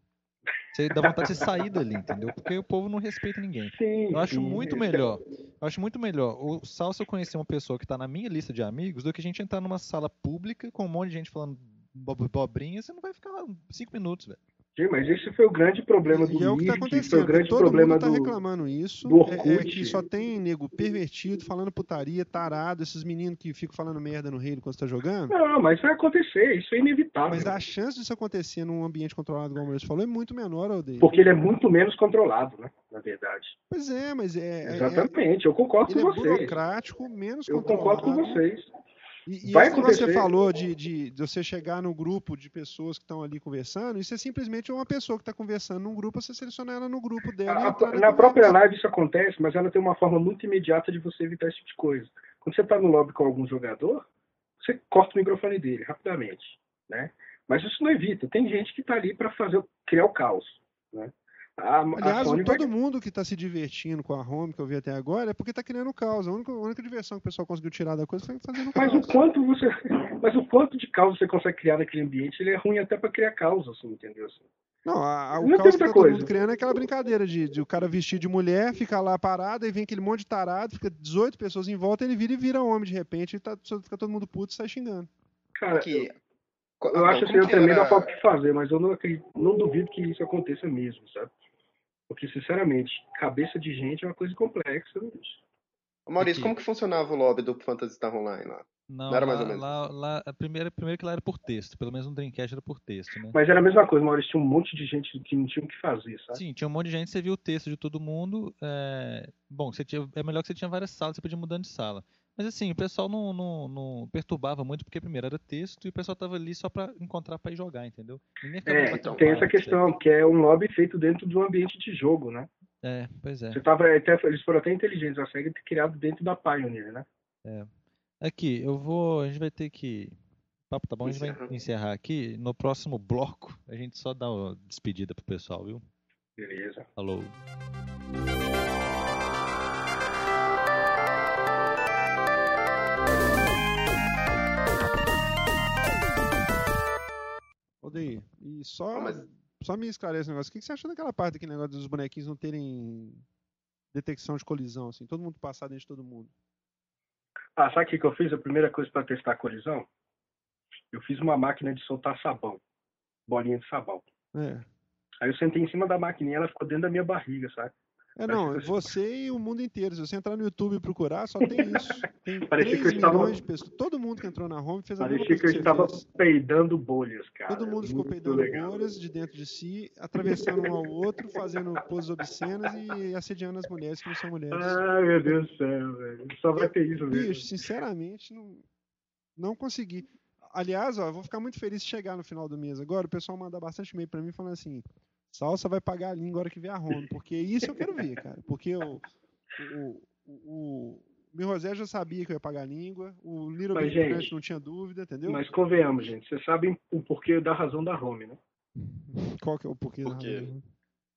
Você dá vontade de sair dali, entendeu? Porque o povo não respeita ninguém. Sim, eu acho sim, muito é melhor. Eu acho muito melhor o Salsa conhecer uma pessoa que está na minha lista de amigos do que a gente entrar numa sala pública com um monte de gente falando bobrinha, você não vai ficar cinco minutos, velho. Sim, mas esse foi o grande problema do E é o que tá Mirk, foi acontecendo. o grande Todo problema mundo tá do... reclamando isso. do É, é Orkut. que só tem nego pervertido, falando putaria, tarado, esses meninos que ficam falando merda no Halo quando você tá jogando. Não, mas vai acontecer, isso é inevitável. Mas a chance disso acontecer num ambiente controlado, como o falou, é muito menor, Aldeia. Porque ele é muito menos controlado, né? Na verdade. Pois é, mas é. é- Exatamente, eu concordo com é vocês. burocrático, menos Eu controlado. concordo com vocês. E, e Vai você falou de, de, de você chegar no grupo de pessoas que estão ali conversando, isso é simplesmente uma pessoa que está conversando num grupo, você selecionar ela no grupo dela. A- na própria live isso acontece, mas ela tem uma forma muito imediata de você evitar esse tipo de coisa. Quando você está no lobby com algum jogador, você corta o microfone dele rapidamente, né? Mas isso não evita. Tem gente que está ali para fazer criar o caos, né? A, a Aliás, vai- todo mundo que está se divertindo com a home que eu vi até agora é porque está criando caos. A única, a única diversão que o pessoal conseguiu tirar da coisa foi fazendo Mas caos. o quanto você, mas o quanto de caos você consegue criar naquele ambiente, ele é ruim até para criar caos, assim, entendeu? Assim. Não, a, a- o Não caos que tá todo mundo criando é aquela brincadeira de, de o cara vestir de mulher, ficar lá parado, aí vem aquele monte de tarado, fica 18 pessoas em volta, ele vira e vira homem de repente, e tá, fica todo mundo puto e sai xingando. Cara, Que, eu, eu acho assim, eu que a era- falta de fazer, mas eu não acredito, não duvido que isso aconteça mesmo, sabe? Porque, sinceramente, cabeça de gente é uma coisa complexa, né, bicho? Maurício, Aqui. como que funcionava o lobby do Phantasy Star Online lá? Não, Não era lá, mais ou menos lá, lá- a primeira, primeiro que lá era por texto, pelo menos no Dreamcast era por texto, né? Mas era a mesma coisa, Maurício, tinha um monte de gente que não tinha o que fazer, sabe? Sim, tinha um monte de gente, você viu o texto de todo mundo. É... Bom, você tinha... é melhor que você tinha várias salas, você podia ir mudando de sala. Mas assim, o pessoal não, não, não perturbava muito, porque primeiro era texto e o pessoal tava ali só pra encontrar pra ir jogar, entendeu? É, então, tem essa questão, que é um lobby feito dentro de um ambiente de jogo, né? É, pois é. Você tava, até, eles foram até inteligentes, a SEGA ter criado dentro da Pioneer, né? Aqui, eu vou. A gente vai ter que. O papo tá bom, a gente vai encerrar aqui. No próximo bloco, a gente só dá uma despedida pro pessoal, viu? Beleza. Falou. Aldeir, e só, Ah, mas- só me esclarece um negócio. O que que você achou daquela parte daquele negócio dos bonequinhos não terem detecção de colisão, assim, todo mundo passar dentro de todo mundo? Ah, sabe o que, que eu fiz? A primeira coisa para testar a colisão? Eu fiz uma máquina de soltar sabão. Bolinha de sabão. É. Aí eu sentei em cima da maquininha e ela ficou dentro da minha barriga, sabe? É, não, que- você e o mundo inteiro. Se você entrar no YouTube e procurar, só tem isso. Tem (laughs) Parecia 3 que eu estava- milhões de pessoas. Todo mundo que entrou na home fez a Parecia coisa que eu estava fez. peidando bolhas, cara. Todo mundo ficou Muito peidando legal. bolhas de dentro de si, atravessando um ao outro, fazendo poses obscenas e assediando as mulheres que não são mulheres. Ai, meu Deus do céu, velho. Só vai ter isso mesmo. Bicho, sinceramente, não, não consegui. Aliás, ó, eu vou ficar muito feliz se chegar no final do mês agora. O pessoal manda bastante e-mail pra mim falando assim: Salsa vai pagar a língua a hora que vier a home. Porque isso eu quero ver, cara. Porque o, o, o, o José já sabia que eu ia pagar a língua. O Little Mas, Big gente, não tinha dúvida, entendeu? Mas convenhamos, gente. Vocês sabem o porquê da razão da home, né? Qual que é o porquê? da Por quê? razão?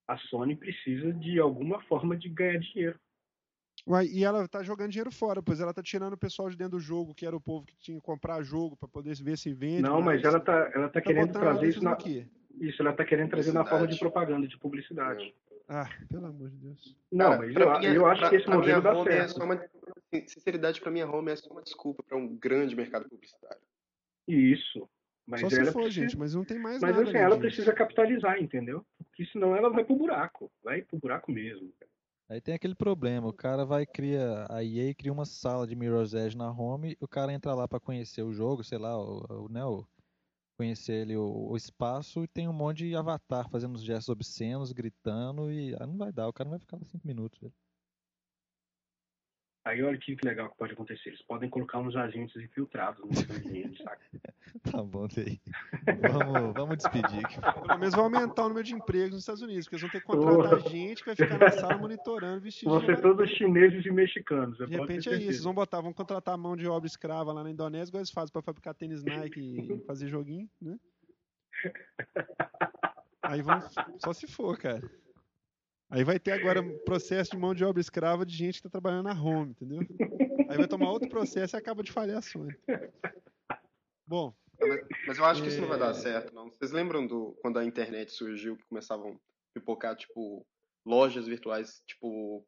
A Sony precisa de alguma forma de ganhar dinheiro. Uai, e ela tá jogando dinheiro fora, pois ela tá tirando o pessoal de dentro do jogo, que era o povo que tinha que comprar jogo pra poder ver se vende. Não, mas ela tá, ela tá querendo botando trazer isso na. quê? Isso, ela tá querendo trazer na forma de propaganda, de publicidade. Ah, pelo amor de Deus. Não, Cara, mas eu, mim é- eu acho pra- que esse modelo minha dá home é certo. só uma, assim, sinceridade, pra minha home é só uma desculpa pra um grande mercado publicitário. Isso. Mas Só se ela for, precisa... gente, mas não tem mais Mas nada. assim, além ela disso. precisa capitalizar, entendeu? Porque senão ela vai pro buraco. Vai pro buraco mesmo. cara. Aí tem aquele problema, o cara vai cria a EA cria uma sala de Mirror's Edge na home, o cara entra lá para conhecer o jogo, sei lá, o, o, né, o conhecer ele o, o, espaço e tem um monte de avatar fazendo os gestos obscenos, gritando e ah, não vai dar, o cara não vai ficar lá cinco minutos. Velho. Aí olha que legal que pode acontecer. Eles podem colocar uns agentes infiltrados no ambiente, saca? (laughs) tá bom, daí. Vamos, vamos despedir. Pelo menos vai aumentar o número de empregos nos Estados Unidos, porque eles vão ter que contratar oh. gente que vai ficar na sala monitorando vestido. Vão ser todos chineses e mexicanos. De repente é isso. Eles vão botar, vão contratar mão de obra escrava lá na Indonésia, igual eles fazem pra fabricar tênis Nike e (laughs) fazer joguinho, né? Aí vão. Só se for, cara. Aí vai ter agora processo de mão de obra escrava de gente que está trabalhando na home, entendeu? Aí vai tomar outro processo e acaba de falhar a Sony. Bom. Mas, mas eu acho que isso não vai dar é. certo, não. Vocês lembram do quando a internet surgiu que começavam a pipocar, tipo, lojas virtuais, tipo,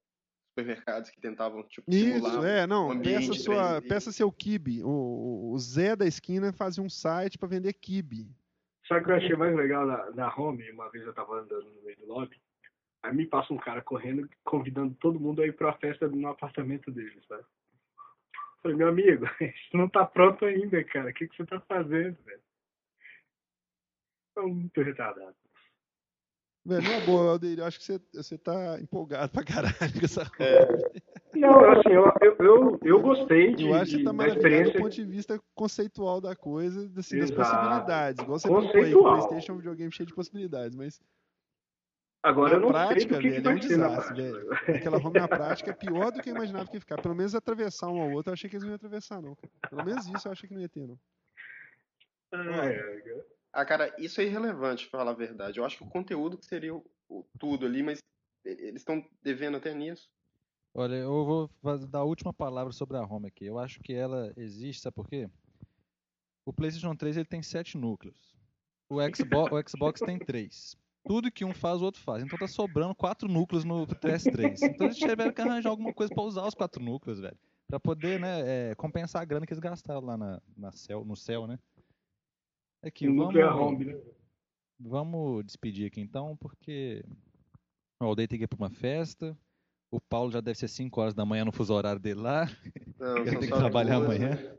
supermercados que tentavam, tipo, Isso, é, não. Um peça, sua, peça seu kibe. O, o Zé da esquina fazia um site para vender kibe. Sabe o que eu achei mais legal na, na home? Uma vez eu tava andando no meio do lobby Aí me passa um cara correndo, convidando todo mundo a ir pra festa no apartamento dele, sabe? Falei, meu amigo, (laughs) isso não tá pronto ainda, cara. O que, que você tá fazendo, velho? Tô muito retardado. Velho, não é boa, Aldeir. Eu acho que você, você tá empolgado pra caralho com essa é. Não, assim, eu, eu, eu, eu gostei de, eu acho que tá da experiência. do ponto de vista conceitual da coisa, assim, das possibilidades. Igual você falou aí, o Playstation é um videogame cheio de possibilidades, mas Agora na eu não prática, sei velho, é um desastre, velho. Aquela home na (laughs) prática é pior do que eu imaginava que ia ficar. Pelo menos atravessar um ao outro, eu achei que eles não iam atravessar, não. Pelo menos isso eu achei que não ia ter, não. Ah, cara, isso é irrelevante, pra falar a verdade. Eu acho que o conteúdo que seria o, o tudo ali, mas eles estão devendo até nisso. Olha, eu vou dar a última palavra sobre a home aqui. Eu acho que ela existe, sabe por quê? O PlayStation 3 ele tem sete núcleos. O Xbox, o Xbox tem três tudo que um faz, o outro faz. Então tá sobrando quatro núcleos no PS3. Então eles tiveram que arranjar alguma coisa para usar os quatro núcleos, velho. Pra poder, né, é, compensar a grana que eles gastaram lá na, na céu, no céu, né? Aqui, vamos, home, né? vamos despedir aqui então, porque o Aldeia tem que ir pra uma festa. O Paulo já deve ser 5 horas da manhã no fuso horário dele lá. Não, eu tenho que trabalhar duas, amanhã. Né?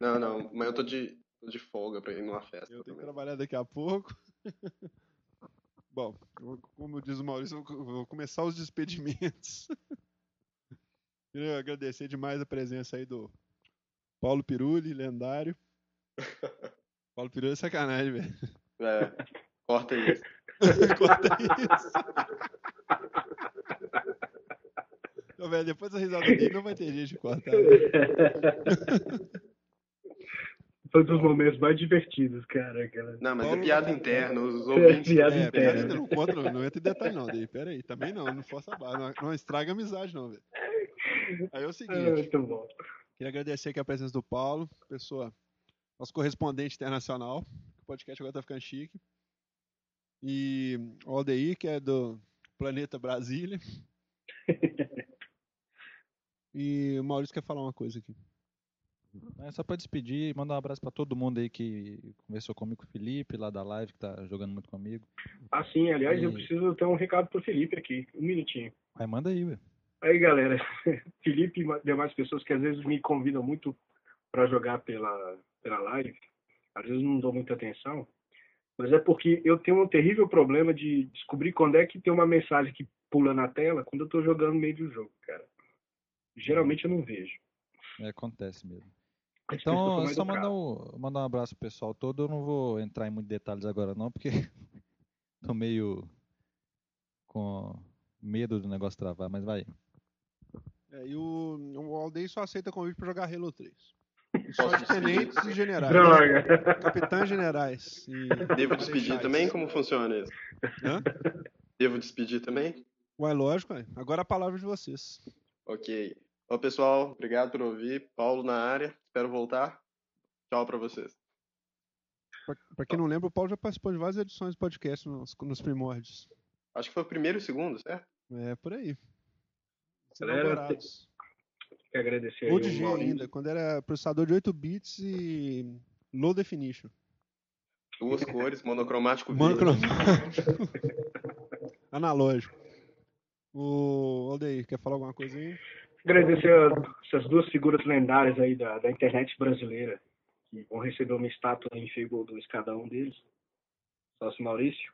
Não, não, amanhã eu tô de, tô de folga pra ir numa festa. Eu tenho também. que trabalhar daqui a pouco. (laughs) Bom, como diz o Maurício, vou começar os despedimentos. (laughs) Queria agradecer demais a presença aí do Paulo Pirulli, lendário. (laughs) Paulo Pirulli é sacanagem, velho. É, corta isso. (laughs) corta isso. Então, velho, depois da risada dele não vai ter gente de cortar. Foi dos momentos mais divertidos, cara. Aquela... Não, mas é Paulo... é piada interna, os ouvintes. É, piada é, interna. Piada, não, conta, não entra em detalhe, não, Daí. Pera aí, também não, não força a barra. Não, não, estraga a amizade, não, velho. Aí é o seguinte. É, muito bom. Queria agradecer aqui a presença do Paulo, pessoa, nosso correspondente internacional. O podcast agora tá ficando chique. E o Aldeir, que é do Planeta Brasília. (laughs) e o Maurício quer falar uma coisa aqui. É só para despedir e mandar um abraço para todo mundo aí que conversou comigo, o Felipe, lá da live, que tá jogando muito comigo. Ah, sim, aliás, e... eu preciso ter um recado pro Felipe aqui, um minutinho. Aí manda aí, velho. Aí, galera, (laughs) Felipe e demais pessoas que às vezes me convidam muito para jogar pela, pela live, às vezes não dou muita atenção, mas é porque eu tenho um terrível problema de descobrir quando é que tem uma mensagem que pula na tela quando eu tô jogando no meio do jogo, cara. Geralmente eu não vejo. É, acontece mesmo. Então, só mandar um, mandar um abraço pro pessoal todo. Eu não vou entrar em muitos detalhes agora, não, porque (laughs) tô meio com medo do negócio travar, mas vai. É, e o, o Aldei só aceita convite para jogar Halo 3. só de tenentes e generais. Droga. Capitães generais. E... Devo despedir também? Como funciona isso? Hã? Devo despedir também? Ué, lógico, ué. agora a palavra de vocês. Ok. Olá, pessoal. Obrigado por ouvir. Paulo na área. Espero voltar. Tchau para vocês. Para quem não lembra, o Paulo já participou de várias edições do podcast nos, nos primórdios. Acho que foi o primeiro e o segundo, certo? É, por aí. Galera, tem que agradecer Ou de G ainda, quando era processador de 8 bits e low definition. Duas cores, monocromático. Monocromático. (laughs) Analógico. O Aldeir, quer falar alguma coisa aí? Agradecer essas duas figuras lendárias aí da, da internet brasileira, que vão receber uma estátua em 2 cada um deles. Sócio Maurício.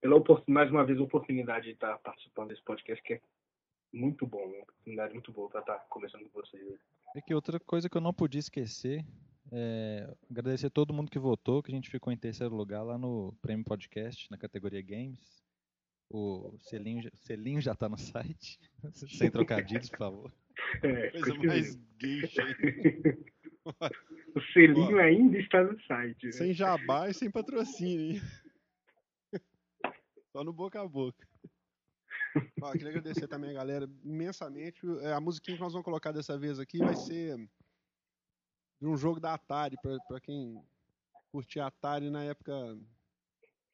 Pela mais uma vez, a oportunidade de estar participando desse podcast, que é muito bom, uma oportunidade muito boa para estar conversando com vocês. É que outra coisa que eu não podia esquecer é agradecer a todo mundo que votou, que a gente ficou em terceiro lugar lá no Prêmio Podcast, na categoria Games. O selinho, selinho já está no site. (laughs) Sem trocadilhos, por favor. (laughs) É, coisa mais gay (laughs) O selinho Ó, ainda está no site. Né? Sem jabá e sem patrocínio. Só no boca a boca. Ó, queria agradecer também a galera imensamente. É, a musiquinha que nós vamos colocar dessa vez aqui vai ser de um jogo da Atari, para quem curtia Atari na época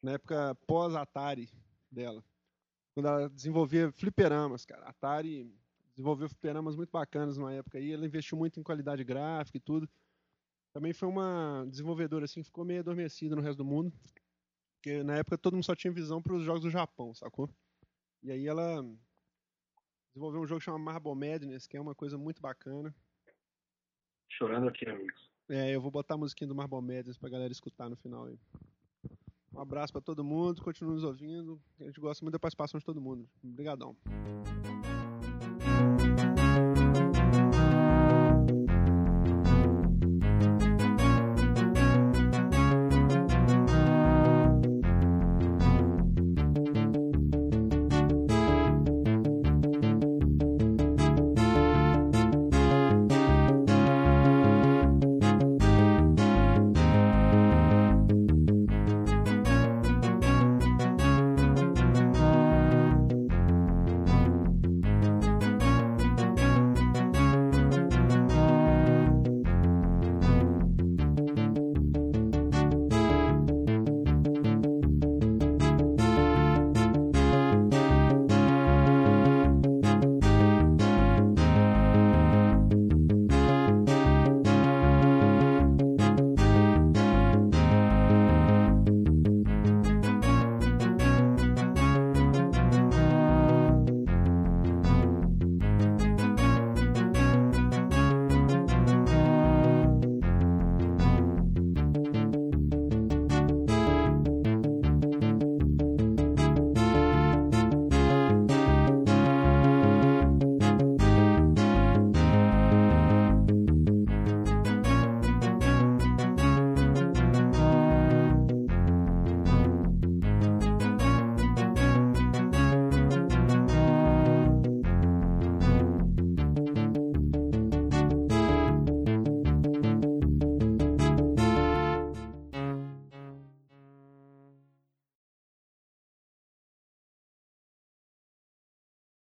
na época pós-Atari dela. Quando ela desenvolvia fliperamas, cara. A Atari desenvolveu fliperamas muito bacanas na época aí. Ela investiu muito em qualidade gráfica e tudo. Também foi uma desenvolvedora assim que ficou meio adormecida no resto do mundo. Porque na época todo mundo só tinha visão para os jogos do Japão, sacou? E aí ela desenvolveu um jogo chamado Marble Madness, que é uma coisa muito bacana. Chorando aqui, amigos. É, eu vou botar a musiquinha do Marble Madness pra galera escutar no final aí. Um abraço para todo mundo, continue nos ouvindo. A gente gosta muito da participação de todo mundo. Obrigadão.